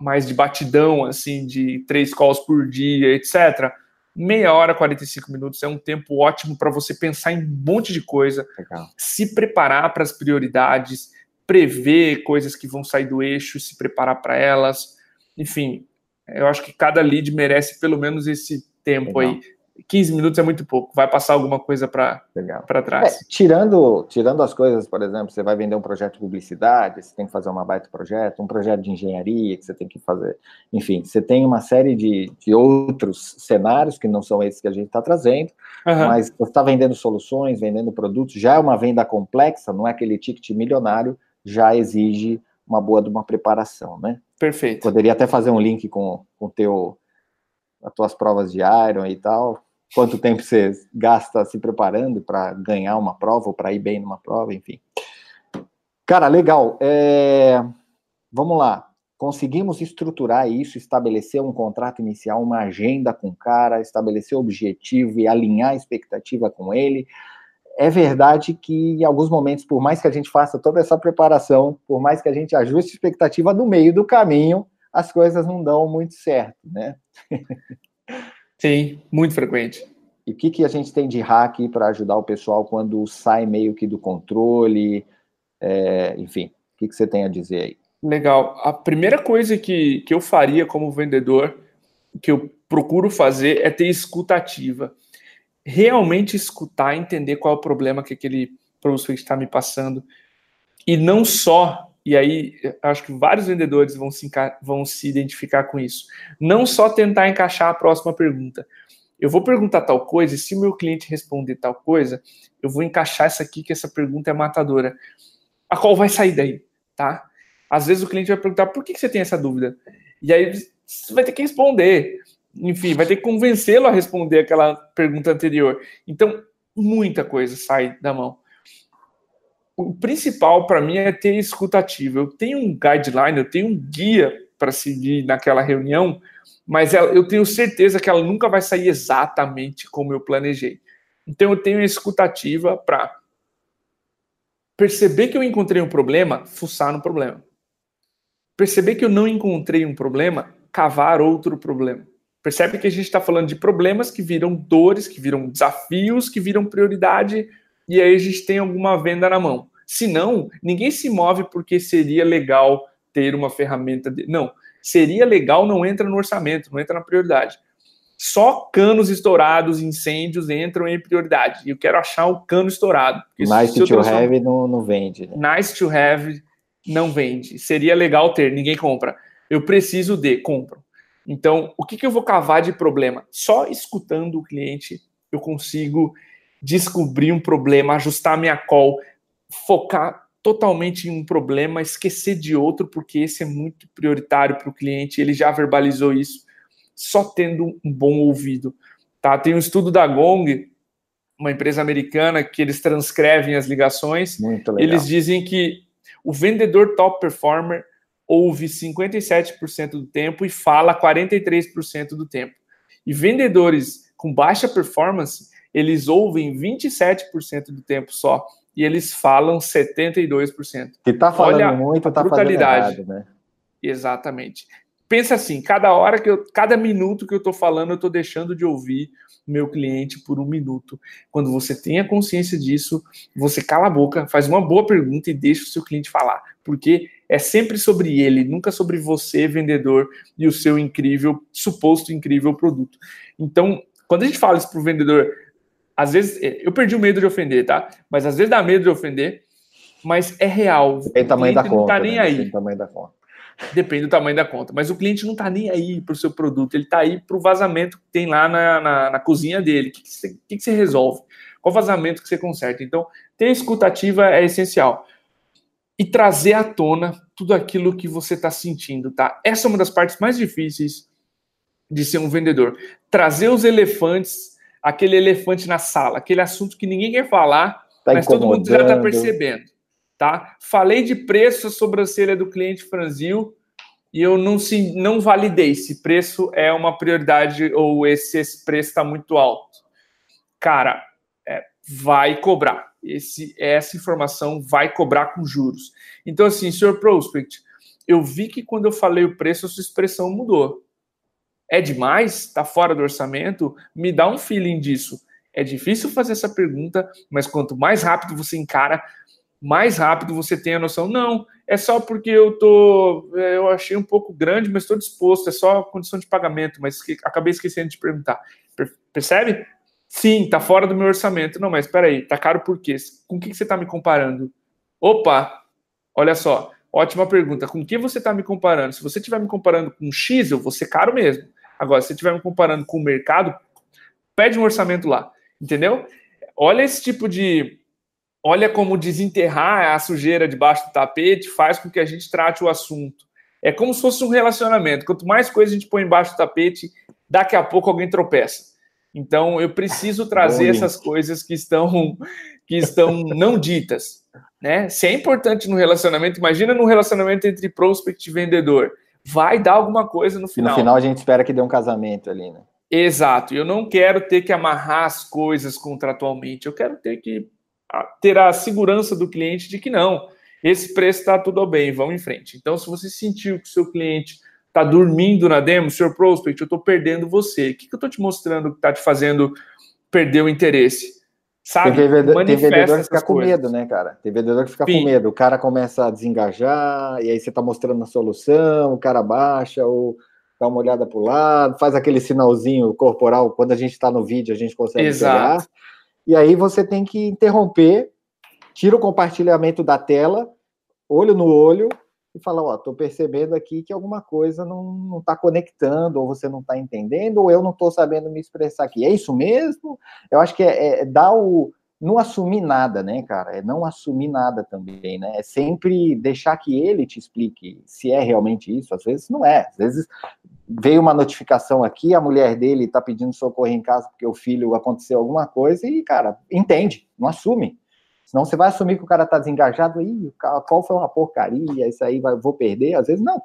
mais de batidão, assim, de três calls por dia, etc., meia hora, 45 minutos é um tempo ótimo para você pensar em um monte de coisa, Legal. se preparar para as prioridades, prever coisas que vão sair do eixo, se preparar para elas. Enfim, eu acho que cada lead merece pelo menos esse tempo Legal. aí. 15 minutos é muito pouco, vai passar alguma coisa para trás. É, tirando, tirando as coisas, por exemplo, você vai vender um projeto de publicidade, você tem que fazer uma baita projeto, um projeto de engenharia que você tem que fazer, enfim, você tem uma série de, de outros cenários que não são esses que a gente está trazendo, uhum. mas você está vendendo soluções, vendendo produtos, já é uma venda complexa, não é aquele ticket milionário, já exige uma boa de uma preparação, né? Perfeito. Poderia até fazer um link com o teu as tuas provas de Iron e tal. Quanto tempo você gasta se preparando para ganhar uma prova ou para ir bem numa prova, enfim. Cara, legal. É... Vamos lá. Conseguimos estruturar isso, estabelecer um contrato inicial, uma agenda com o cara, estabelecer o objetivo e alinhar a expectativa com ele é verdade que em alguns momentos, por mais que a gente faça toda essa preparação, por mais que a gente ajuste a expectativa no meio do caminho, as coisas não dão muito certo, né? Sim, muito frequente. E o que, que a gente tem de hack para ajudar o pessoal quando sai meio que do controle? É, enfim, o que, que você tem a dizer aí? Legal. A primeira coisa que, que eu faria como vendedor, que eu procuro fazer, é ter escutativa realmente escutar, entender qual é o problema que aquele prospect está me passando. E não só, e aí acho que vários vendedores vão se, vão se identificar com isso, não só tentar encaixar a próxima pergunta. Eu vou perguntar tal coisa, e se meu cliente responder tal coisa, eu vou encaixar essa aqui, que essa pergunta é matadora. A qual vai sair daí, tá? Às vezes o cliente vai perguntar, por que você tem essa dúvida? E aí você vai ter que responder enfim, vai ter que convencê-lo a responder aquela pergunta anterior. Então, muita coisa sai da mão. O principal para mim é ter escutativa. Eu tenho um guideline, eu tenho um guia para seguir naquela reunião, mas eu tenho certeza que ela nunca vai sair exatamente como eu planejei. Então, eu tenho escutativa para perceber que eu encontrei um problema, fuçar no problema. Perceber que eu não encontrei um problema, cavar outro problema. Percebe que a gente está falando de problemas que viram dores, que viram desafios, que viram prioridade, e aí a gente tem alguma venda na mão. Se não, ninguém se move porque seria legal ter uma ferramenta. De... Não, seria legal não entra no orçamento, não entra na prioridade. Só canos estourados, incêndios entram em prioridade. E eu quero achar o cano estourado. Nice to have não, não vende. Né? Nice to have não vende. Seria legal ter, ninguém compra. Eu preciso de, compram. Então, o que, que eu vou cavar de problema? Só escutando o cliente eu consigo descobrir um problema, ajustar minha call, focar totalmente em um problema, esquecer de outro, porque esse é muito prioritário para o cliente, ele já verbalizou isso, só tendo um bom ouvido. Tá? Tem um estudo da Gong, uma empresa americana, que eles transcrevem as ligações. Eles dizem que o vendedor top performer ouve 57% do tempo e fala 43% do tempo. E vendedores com baixa performance, eles ouvem 27% do tempo só e eles falam 72%. Que tá falando Olha muito, tá brutalidade. Errado, né? Exatamente. Pensa assim, cada hora que eu, cada minuto que eu tô falando, eu tô deixando de ouvir meu cliente por um minuto. Quando você tem a consciência disso, você cala a boca, faz uma boa pergunta e deixa o seu cliente falar, porque é sempre sobre ele, nunca sobre você, vendedor, e o seu incrível, suposto incrível produto. Então, quando a gente fala isso para o vendedor, às vezes, é, eu perdi o medo de ofender, tá? Mas às vezes dá medo de ofender, mas é real. Tem tamanho da conta. Não tá nem né? aí. Tem tamanho da conta. Depende do tamanho da conta. Mas o cliente não está nem aí para o seu produto, ele está aí para o vazamento que tem lá na, na, na cozinha dele. O que, que, você, que, que você resolve? Qual vazamento que você conserta? Então, ter escutativa é essencial. E trazer à tona tudo aquilo que você está sentindo, tá? Essa é uma das partes mais difíceis de ser um vendedor. Trazer os elefantes, aquele elefante na sala, aquele assunto que ninguém quer falar, tá mas todo mundo já está percebendo tá? Falei de preço, a sobrancelha do cliente franzil e eu não, se, não validei se preço é uma prioridade ou esse, esse preço está muito alto. Cara, é, vai cobrar. Esse, essa informação vai cobrar com juros. Então, assim, senhor Prospect, eu vi que quando eu falei o preço, a sua expressão mudou. É demais? Está fora do orçamento? Me dá um feeling disso. É difícil fazer essa pergunta, mas quanto mais rápido você encara, mais rápido você tem a noção. Não, é só porque eu tô, é, eu achei um pouco grande, mas estou disposto. É só condição de pagamento, mas que, acabei esquecendo de perguntar. Percebe? Sim, tá fora do meu orçamento. Não, mas espera aí, tá caro por quê? Com o que, que você está me comparando? Opa, olha só, ótima pergunta. Com o que você está me comparando? Se você estiver me comparando com X, eu vou ser caro mesmo. Agora, se você estiver me comparando com o mercado, pede um orçamento lá, entendeu? Olha esse tipo de olha como desenterrar a sujeira debaixo do tapete faz com que a gente trate o assunto. É como se fosse um relacionamento. Quanto mais coisa a gente põe embaixo do tapete, daqui a pouco alguém tropeça. Então eu preciso trazer essas coisas que estão que estão não ditas, né? Se é importante no relacionamento, imagina no relacionamento entre prospect e vendedor, vai dar alguma coisa no final. No final a gente espera que dê um casamento ali, né? Exato. Eu não quero ter que amarrar as coisas contratualmente. Eu quero ter que ter a segurança do cliente de que não, esse preço está tudo bem, vamos em frente. Então, se você sentiu que o seu cliente está dormindo na demo, seu prospect, eu estou perdendo você. O que, que eu estou te mostrando que está te fazendo perder o interesse? Sabe? Tem vendedor, tem vendedor que fica com medo, né, cara? Tem vendedor que fica com medo. O cara começa a desengajar, e aí você está mostrando a solução, o cara baixa, ou dá uma olhada para o lado, faz aquele sinalzinho corporal. Quando a gente está no vídeo, a gente consegue Exato. pegar. E aí você tem que interromper, tira o compartilhamento da tela, olho no olho, e fala, ó, tô percebendo aqui que alguma coisa não, não tá conectando, ou você não tá entendendo, ou eu não tô sabendo me expressar aqui. É isso mesmo? Eu acho que é, é dar o. Não assumir nada, né, cara? É não assumir nada também, né? É sempre deixar que ele te explique se é realmente isso. Às vezes não é. Às vezes veio uma notificação aqui, a mulher dele está pedindo socorro em casa porque o filho aconteceu alguma coisa e, cara, entende, não assume. Senão você vai assumir que o cara está desengajado, e qual foi uma porcaria, isso aí vai, vou perder, às vezes não.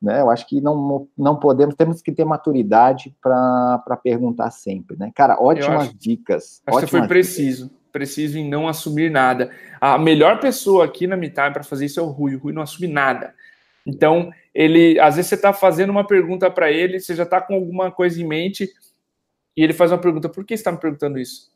Né? Eu acho que não, não podemos, temos que ter maturidade para perguntar sempre, né? Cara, ótimas acho, dicas. Acho ótimas que foi preciso, dicas. Preciso em não assumir nada. A melhor pessoa aqui na Mitai para fazer isso é o Rui. O Rui não assume nada. Então, ele, às vezes você está fazendo uma pergunta para ele, você já está com alguma coisa em mente, e ele faz uma pergunta: por que você está me perguntando isso?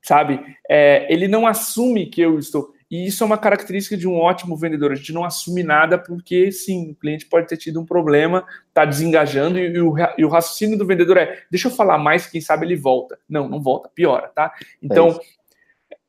Sabe? É, ele não assume que eu estou. E isso é uma característica de um ótimo vendedor. A gente não assume nada porque, sim, o cliente pode ter tido um problema, está desengajando, e, e, o, e, o, raciocínio do vendedor é: deixa eu falar mais, quem sabe ele volta. Não, não volta, piora, tá? Então, é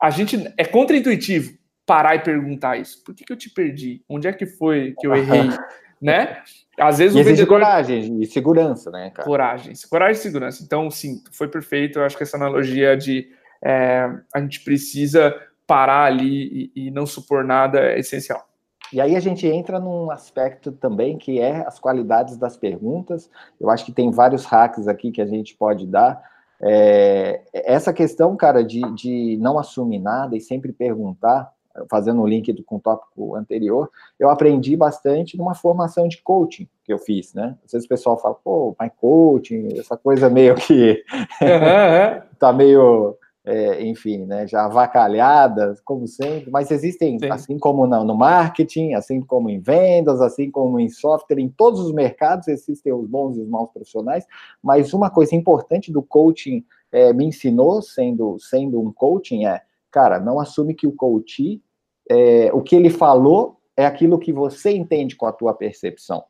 a gente é contra-intuitivo parar e perguntar isso. Por que, que eu te perdi? Onde é que foi que eu errei? né? Às vezes e o vendedor... coragem e segurança, né, cara? Coragem, coragem e segurança. Então, sim, foi perfeito. Eu acho que essa analogia de é, a gente precisa parar ali e, e não supor nada é essencial. E aí a gente entra num aspecto também que é as qualidades das perguntas. Eu acho que tem vários hacks aqui que a gente pode dar. É, essa questão, cara, de, de não assumir nada e sempre perguntar, fazendo o link do, com o tópico anterior, eu aprendi bastante numa formação de coaching que eu fiz, né? Às vezes o pessoal fala, pô, mas coaching, essa coisa meio que uhum, tá meio, é, enfim, né, já avacalhada, como sempre, mas existem, Sim. assim como no, no marketing, assim como em vendas, assim como em software, em todos os mercados existem os bons e os maus profissionais, mas uma coisa importante do coaching é, me ensinou, sendo, sendo um coaching, é cara, não assume que o coach, é, o que ele falou é aquilo que você entende com a tua percepção.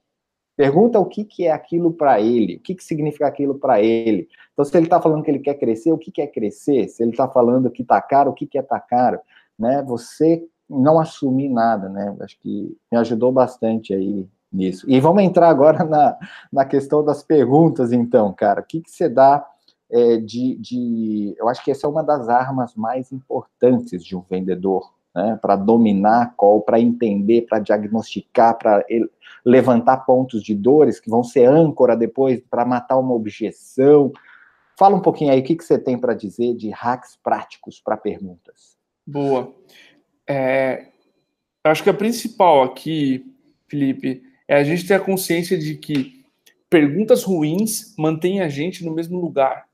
Pergunta o que, que é aquilo para ele, o que, que significa aquilo para ele. Então, se ele está falando que ele quer crescer, o que, que é crescer? Se ele está falando que está caro, o que, que é tá caro? Né? Você não assumir nada, né? Acho que me ajudou bastante aí Isso. E vamos entrar agora na, na questão das perguntas, então, cara. O que, que você dá é, de, de. Eu acho que essa é uma das armas mais importantes de um vendedor, né? Para dominar a call, para entender, para diagnosticar, para levantar pontos de dores que vão ser âncora depois para matar uma objeção. Fala um pouquinho aí o que, que você tem para dizer de hacks práticos para perguntas. Boa. É, acho que a principal aqui, Felipe, é a gente ter a consciência de que perguntas ruins mantêm a gente no mesmo lugar.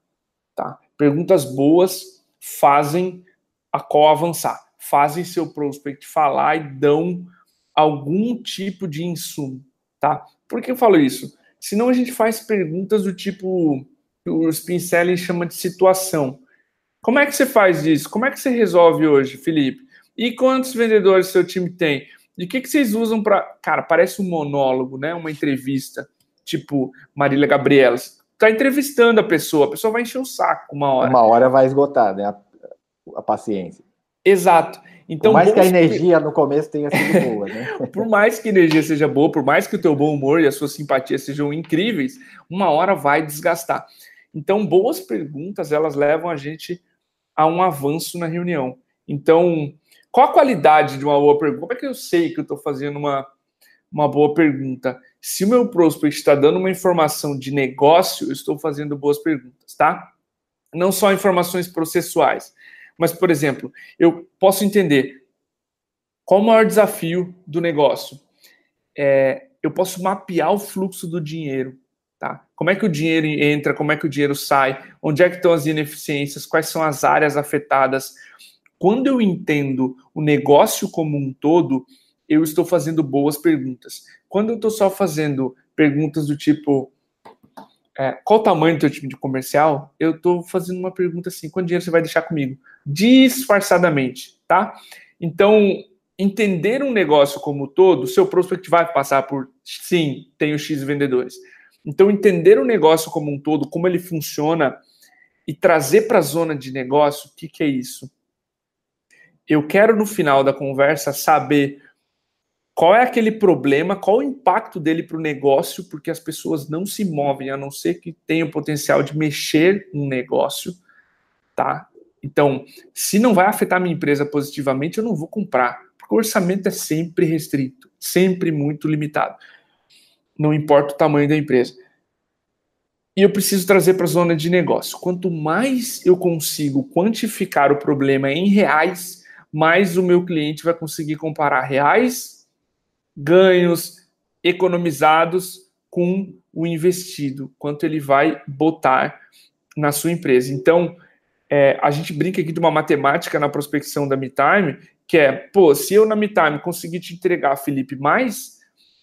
Tá? Perguntas boas fazem a call avançar, fazem seu prospect falar e dão algum tipo de insumo. Tá? Por que eu falo isso? Senão a gente faz perguntas do tipo que o Spin Selling chama de situação. Como é que você faz isso? Como é que você resolve hoje, Felipe? E quantos vendedores seu time tem? E o que, que vocês usam para. Cara, parece um monólogo, né? Uma entrevista, tipo Marília Gabriela. Tá entrevistando a pessoa, a pessoa vai encher o saco uma hora. Uma hora vai esgotar, né? A, a paciência. Exato. Então, por mais que a energia no começo tenha sido boa, né? por mais que a energia seja boa, por mais que o teu bom humor e a sua simpatia sejam incríveis, uma hora vai desgastar. Então, boas perguntas, elas levam a gente a um avanço na reunião. Então, qual a qualidade de uma boa pergunta? Como é que eu sei que eu estou fazendo uma, uma boa pergunta? Se o meu prospect está dando uma informação de negócio, eu estou fazendo boas perguntas, tá? Não só informações processuais, mas, por exemplo, eu posso entender qual o maior desafio do negócio. É, eu posso mapear o fluxo do dinheiro, tá? Como é que o dinheiro entra, como é que o dinheiro sai, onde é que estão as ineficiências, quais são as áreas afetadas, quando eu entendo o negócio como um todo, eu estou fazendo boas perguntas. Quando eu estou só fazendo perguntas do tipo é, qual o tamanho do teu time de comercial, eu estou fazendo uma pergunta assim: quanto dinheiro você vai deixar comigo? Disfarçadamente, tá? Então, entender um negócio como um todo, seu prospect vai passar por sim, tenho X vendedores. Então, entender o negócio como um todo, como ele funciona e trazer para a zona de negócio, o que, que é isso? eu quero no final da conversa saber qual é aquele problema, qual o impacto dele para o negócio, porque as pessoas não se movem a não ser que tenham o potencial de mexer no negócio, tá? Então, se não vai afetar minha empresa positivamente, eu não vou comprar, porque o orçamento é sempre restrito, sempre muito limitado. Não importa o tamanho da empresa. E eu preciso trazer para a zona de negócio. Quanto mais eu consigo quantificar o problema em reais, mais o meu cliente vai conseguir comparar reais ganhos economizados com o investido, quanto ele vai botar na sua empresa. Então, é, a gente brinca aqui de uma matemática na prospecção da MeTime, que é, pô, se eu na MeTime conseguir te entregar, Felipe, mais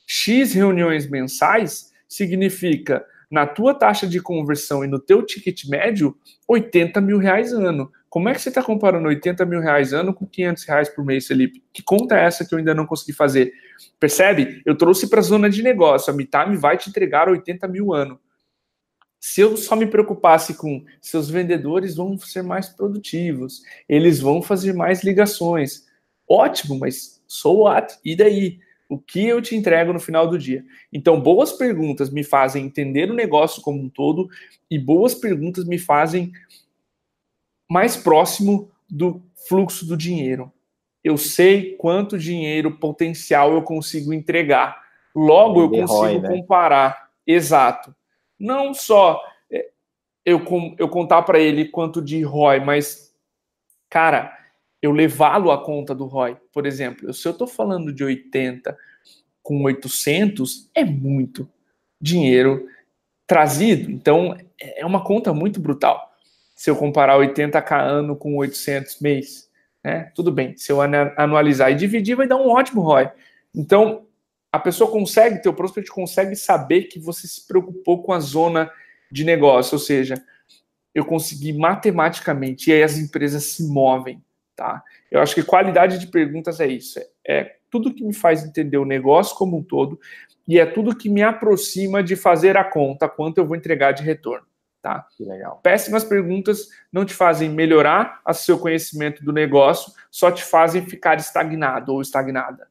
X reuniões mensais, significa na tua taxa de conversão e no teu ticket médio, 80 mil reais ano. Como é que você está comparando 80 mil reais ano com 500 reais por mês, Felipe? Que conta é essa que eu ainda não consegui fazer? Percebe? Eu trouxe para a zona de negócio. A Mitime vai te entregar 80 mil ano. Se eu só me preocupasse com seus vendedores vão ser mais produtivos, eles vão fazer mais ligações. Ótimo, mas so what? E daí? O que eu te entrego no final do dia? Então, boas perguntas me fazem entender o negócio como um todo e boas perguntas me fazem mais próximo do fluxo do dinheiro. Eu sei quanto dinheiro potencial eu consigo entregar. Logo, eu consigo né? comparar. Exato. Não só é, eu, eu contar para ele quanto de ROI, mas, cara, eu levá-lo à conta do ROI. Por exemplo, se eu estou falando de 80 com 800, é muito dinheiro trazido. Então, é uma conta muito brutal se eu comparar 80k ano com 800 mês, né? Tudo bem, se eu anualizar e dividir, vai dar um ótimo ROI. Então, a pessoa consegue, teu prospect consegue saber que você se preocupou com a zona de negócio, ou seja, eu consegui matematicamente, e aí as empresas se movem, tá? Eu acho que qualidade de perguntas é isso, é, é tudo que me faz entender o negócio como um todo e é tudo que me aproxima de fazer a conta, quanto eu vou entregar de retorno. Tá? Que legal. Péssimas perguntas não te fazem melhorar o seu conhecimento do negócio, só te fazem ficar estagnado ou estagnada.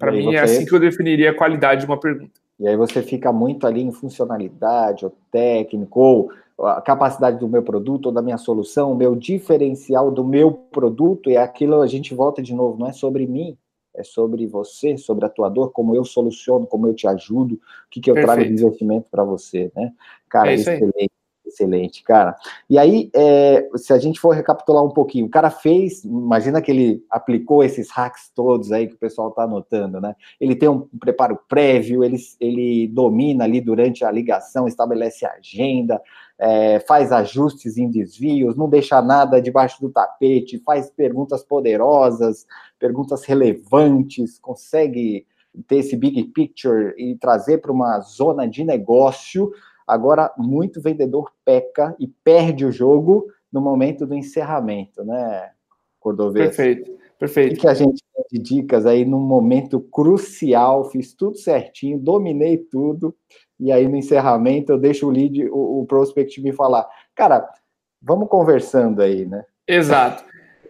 Para mim, é você... é assim que eu definiria a qualidade de uma pergunta. E aí você fica muito ali em funcionalidade, ou técnico, ou a capacidade do meu produto ou da minha solução, o meu diferencial do meu produto, e aquilo a gente volta de novo, não é sobre mim, é sobre você, sobre a tua dor, como eu soluciono, como eu te ajudo, o que, que eu Perfeito. trago de investimento para você, né? Cara, é excelente. Excelente, cara. E aí, é, se a gente for recapitular um pouquinho, o cara fez, imagina que ele aplicou esses hacks todos aí que o pessoal está anotando, né? Ele tem um preparo prévio, ele, ele domina ali durante a ligação, estabelece a agenda, é, faz ajustes em desvios, não deixa nada debaixo do tapete, faz perguntas poderosas, perguntas relevantes, consegue ter esse big picture e trazer para uma zona de negócio Agora, muito vendedor peca e perde o jogo no momento do encerramento, né, Cordovez? Perfeito, perfeito. O que a gente tem de dicas aí num momento crucial, fiz tudo certinho, dominei tudo, e aí no encerramento eu deixo o lead, o, o prospect me falar, cara, vamos conversando aí, né? Exato.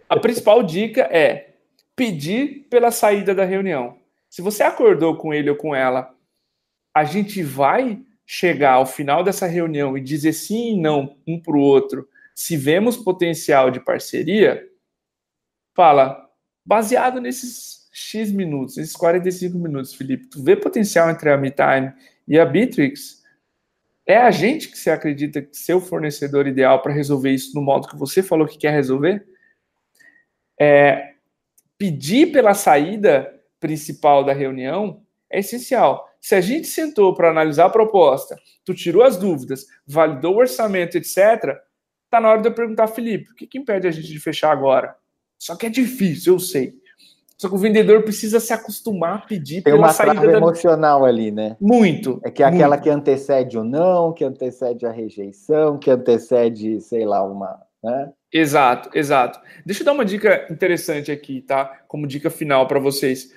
A principal dica é pedir pela saída da reunião. Se você acordou com ele ou com ela, a gente vai chegar ao final dessa reunião e dizer sim e não um para o outro, se vemos potencial de parceria, fala, baseado nesses X minutos, esses 45 minutos, Felipe, tu vê potencial entre a MeTime e a Bitrix? É a gente que você acredita que seu fornecedor ideal para resolver isso no modo que você falou que quer resolver? É, pedir pela saída principal da reunião é essencial. Se a gente sentou para analisar a proposta, tu tirou as dúvidas, validou o orçamento, etc., tá na hora de eu perguntar, Felipe, o que, que impede a gente de fechar agora? Só que é difícil, eu sei. Só que o vendedor precisa se acostumar a pedir Tem uma saída da... emocional ali, né? Muito. É que é aquela que antecede o não, que antecede a rejeição, que antecede, sei lá, uma. Né? Exato, exato. Deixa eu dar uma dica interessante aqui, tá? Como dica final para vocês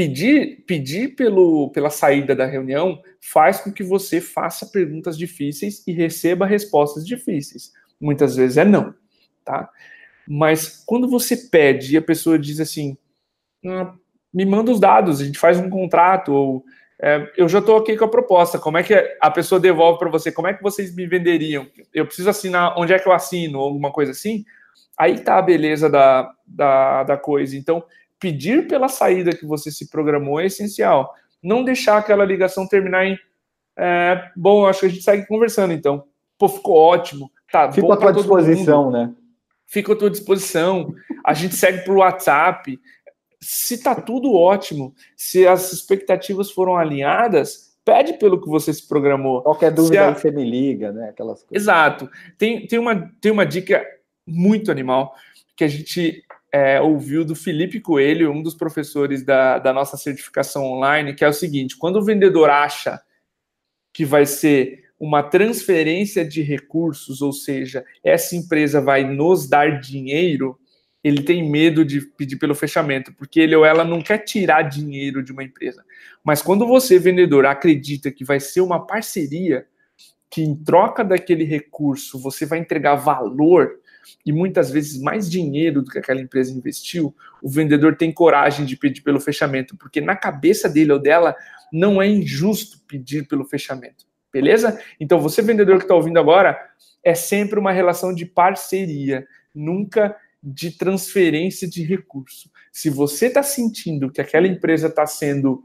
pedir, pedir pelo, pela saída da reunião faz com que você faça perguntas difíceis e receba respostas difíceis. Muitas vezes é não, tá? Mas quando você pede e a pessoa diz assim, ah, me manda os dados, a gente faz um contrato, ou é, eu já estou aqui com a proposta, como é que a pessoa devolve para você, como é que vocês me venderiam? Eu preciso assinar, onde é que eu assino, alguma coisa assim? Aí tá a beleza da, da, da coisa. Então, pedir pela saída que você se programou é essencial. Não deixar aquela ligação terminar em é, bom, acho que a gente segue conversando então. Pô, ficou ótimo. Tá, Fico à tua disposição, mundo. né? Fico à tua disposição. A gente segue por WhatsApp. Se tá tudo ótimo, se as expectativas foram alinhadas, pede pelo que você se programou. Qualquer dúvida a... aí você me liga, né? Aquelas coisas. Exato. Tem, tem, uma, tem uma dica muito animal que a gente é, ouviu do Felipe Coelho, um dos professores da, da nossa certificação online, que é o seguinte: quando o vendedor acha que vai ser uma transferência de recursos, ou seja, essa empresa vai nos dar dinheiro, ele tem medo de pedir pelo fechamento, porque ele ou ela não quer tirar dinheiro de uma empresa. Mas quando você, vendedor, acredita que vai ser uma parceria, que em troca daquele recurso você vai entregar valor, e muitas vezes mais dinheiro do que aquela empresa investiu, o vendedor tem coragem de pedir pelo fechamento, porque na cabeça dele ou dela não é injusto pedir pelo fechamento. Beleza? Então, você, vendedor que está ouvindo agora, é sempre uma relação de parceria, nunca de transferência de recurso. Se você está sentindo que aquela empresa está sendo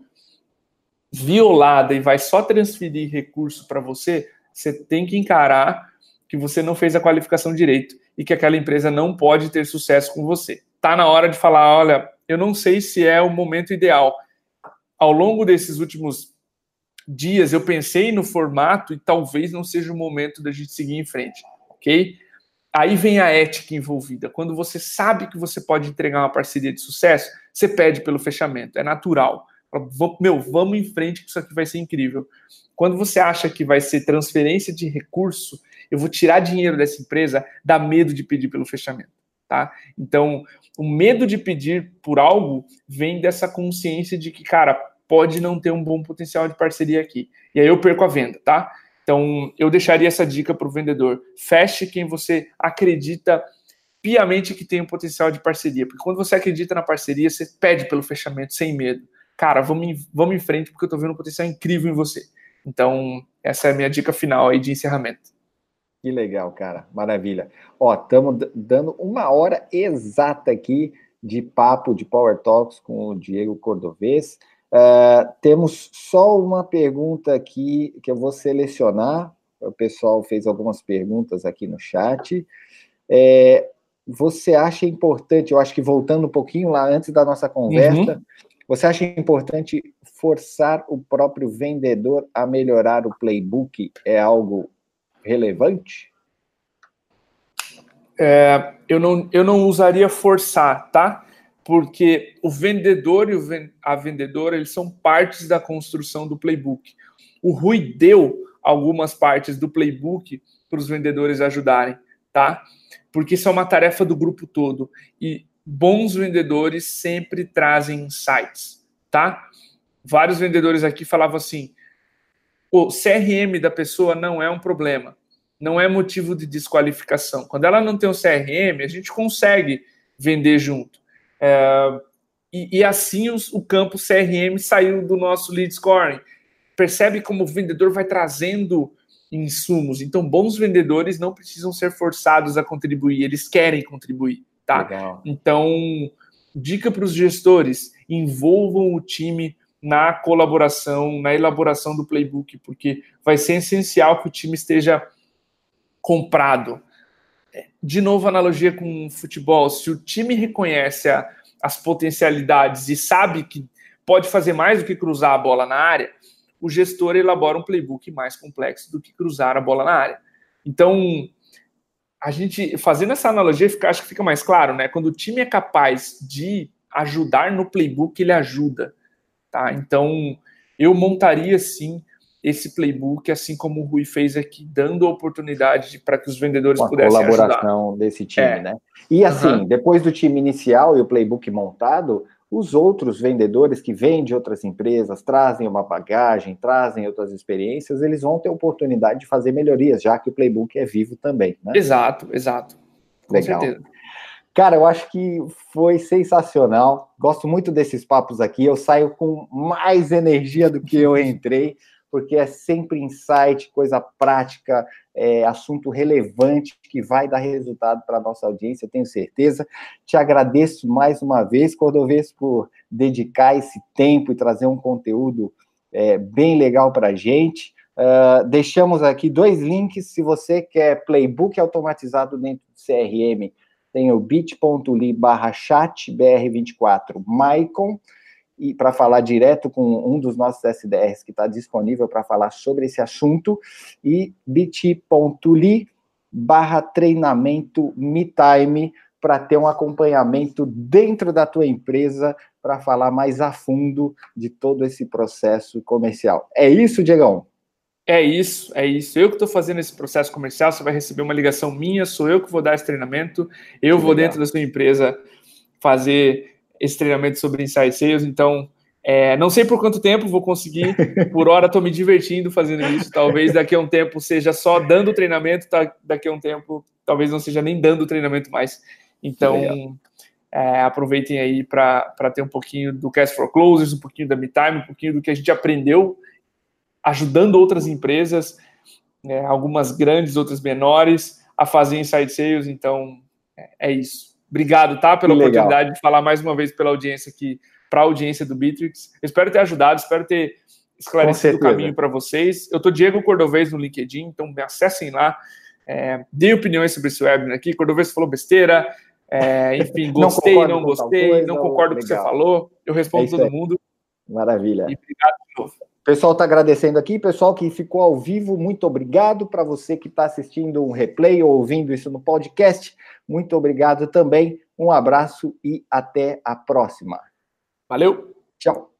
violada e vai só transferir recurso para você, você tem que encarar que você não fez a qualificação direito e que aquela empresa não pode ter sucesso com você. Tá na hora de falar, olha, eu não sei se é o momento ideal. Ao longo desses últimos dias eu pensei no formato e talvez não seja o momento da gente seguir em frente, ok? Aí vem a ética envolvida. Quando você sabe que você pode entregar uma parceria de sucesso, você pede pelo fechamento, é natural. Meu, vamos em frente que isso aqui vai ser incrível. Quando você acha que vai ser transferência de recurso, eu vou tirar dinheiro dessa empresa, dá medo de pedir pelo fechamento, tá? Então, o medo de pedir por algo vem dessa consciência de que, cara, pode não ter um bom potencial de parceria aqui. E aí eu perco a venda, tá? Então, eu deixaria essa dica para o vendedor. Feche quem você acredita piamente que tem um potencial de parceria. Porque quando você acredita na parceria, você pede pelo fechamento sem medo. cara, vamos, vamos em frente porque eu tô vendo um potencial incrível em você. Então, essa é a minha dica final aí de encerramento. Que legal, cara. Maravilha. Ó, estamos dando uma hora exata aqui de papo de Power Talks com o Diego Cordovez. Uh, temos só uma pergunta aqui que eu vou selecionar. O pessoal fez algumas perguntas aqui no chat. É, você acha importante, eu acho que voltando um pouquinho lá antes da nossa conversa, uhum. você acha importante forçar o próprio vendedor a melhorar o playbook? É algo relevante? É, eu, não, eu não usaria forçar, tá? Porque o vendedor e a vendedora eles são partes da construção do playbook. O Rui deu algumas partes do playbook para os vendedores ajudarem, tá? Porque isso é uma tarefa do grupo todo. E bons vendedores sempre trazem insights, tá? Vários vendedores aqui falavam assim: o CRM da pessoa não é um problema, não é motivo de desqualificação. Quando ela não tem um CRM, a gente consegue vender junto. É, e, e, assim os, o campo CRM saiu do nosso lead scoring. Percebe como o vendedor vai trazendo insumos. Então, bons vendedores não precisam ser forçados a contribuir, eles querem contribuir, tá? Legal. Então, dica para os gestores: envolvam o time na colaboração, na elaboração do playbook, porque vai ser essencial que o time esteja comprado. De novo, analogia com futebol: se o time reconhece a, as potencialidades e sabe que pode fazer mais do que cruzar a bola na área, o gestor elabora um playbook mais complexo do que cruzar a bola na área. Então, a gente fazendo essa analogia, acho que fica mais claro, né? Quando o time é capaz de ajudar no playbook, ele ajuda. Tá? Então, eu montaria sim esse playbook, assim como o Rui fez aqui, dando oportunidade para que os vendedores Uma pudessem colaboração ajudar. desse time, é. né? E assim, uhum. depois do time inicial e o playbook montado, os outros vendedores que vêm de outras empresas, trazem uma bagagem, trazem outras experiências, eles vão ter oportunidade de fazer melhorias, já que o playbook é vivo também, né? Exato, exato. Com Legal. certeza. Cara, eu acho que foi sensacional. Gosto muito desses papos aqui. Eu saio com mais energia do que eu entrei, porque é sempre insight, coisa prática, é, assunto relevante que vai dar resultado para a nossa audiência, tenho certeza. Te agradeço mais uma vez, Cordovez, por dedicar esse tempo e trazer um conteúdo é, bem legal para a gente. Uh, deixamos aqui dois links. Se você quer playbook automatizado dentro do CRM, tem o bit.ly barra chatbr24 Maicon, e para falar direto com um dos nossos SDRs que está disponível para falar sobre esse assunto, e bit.ly barra treinamento MeTime para ter um acompanhamento dentro da tua empresa para falar mais a fundo de todo esse processo comercial. É isso, Diegão? É isso, é isso. Eu que estou fazendo esse processo comercial, você vai receber uma ligação minha, sou eu que vou dar esse treinamento, eu que vou legal. dentro da sua empresa fazer esse treinamento sobre Insight Sales, então é, não sei por quanto tempo vou conseguir, por hora estou me divertindo fazendo isso, talvez daqui a um tempo seja só dando treinamento, tá, daqui a um tempo talvez não seja nem dando treinamento mais. Então, é, aproveitem aí para ter um pouquinho do Cast for Closers, um pouquinho da MeTime, um pouquinho do que a gente aprendeu ajudando outras empresas, né, algumas grandes, outras menores, a fazer inside sales. Então, é, é isso. Obrigado, tá, pela oportunidade de falar mais uma vez pela audiência aqui, para a audiência do Bitrix. espero ter ajudado, espero ter esclarecido o caminho para vocês. Eu tô Diego Cordovez no LinkedIn, então me acessem lá. É, dê opiniões sobre esse webinar aqui. Cordovez falou besteira. É, enfim, gostei, não, não gostei, coisa, não concordo com o que você falou. Eu respondo é todo mundo. Maravilha. E obrigado de novo pessoal está agradecendo aqui, pessoal que ficou ao vivo, muito obrigado. Para você que está assistindo um replay ou ouvindo isso no podcast, muito obrigado também. Um abraço e até a próxima. Valeu. Tchau.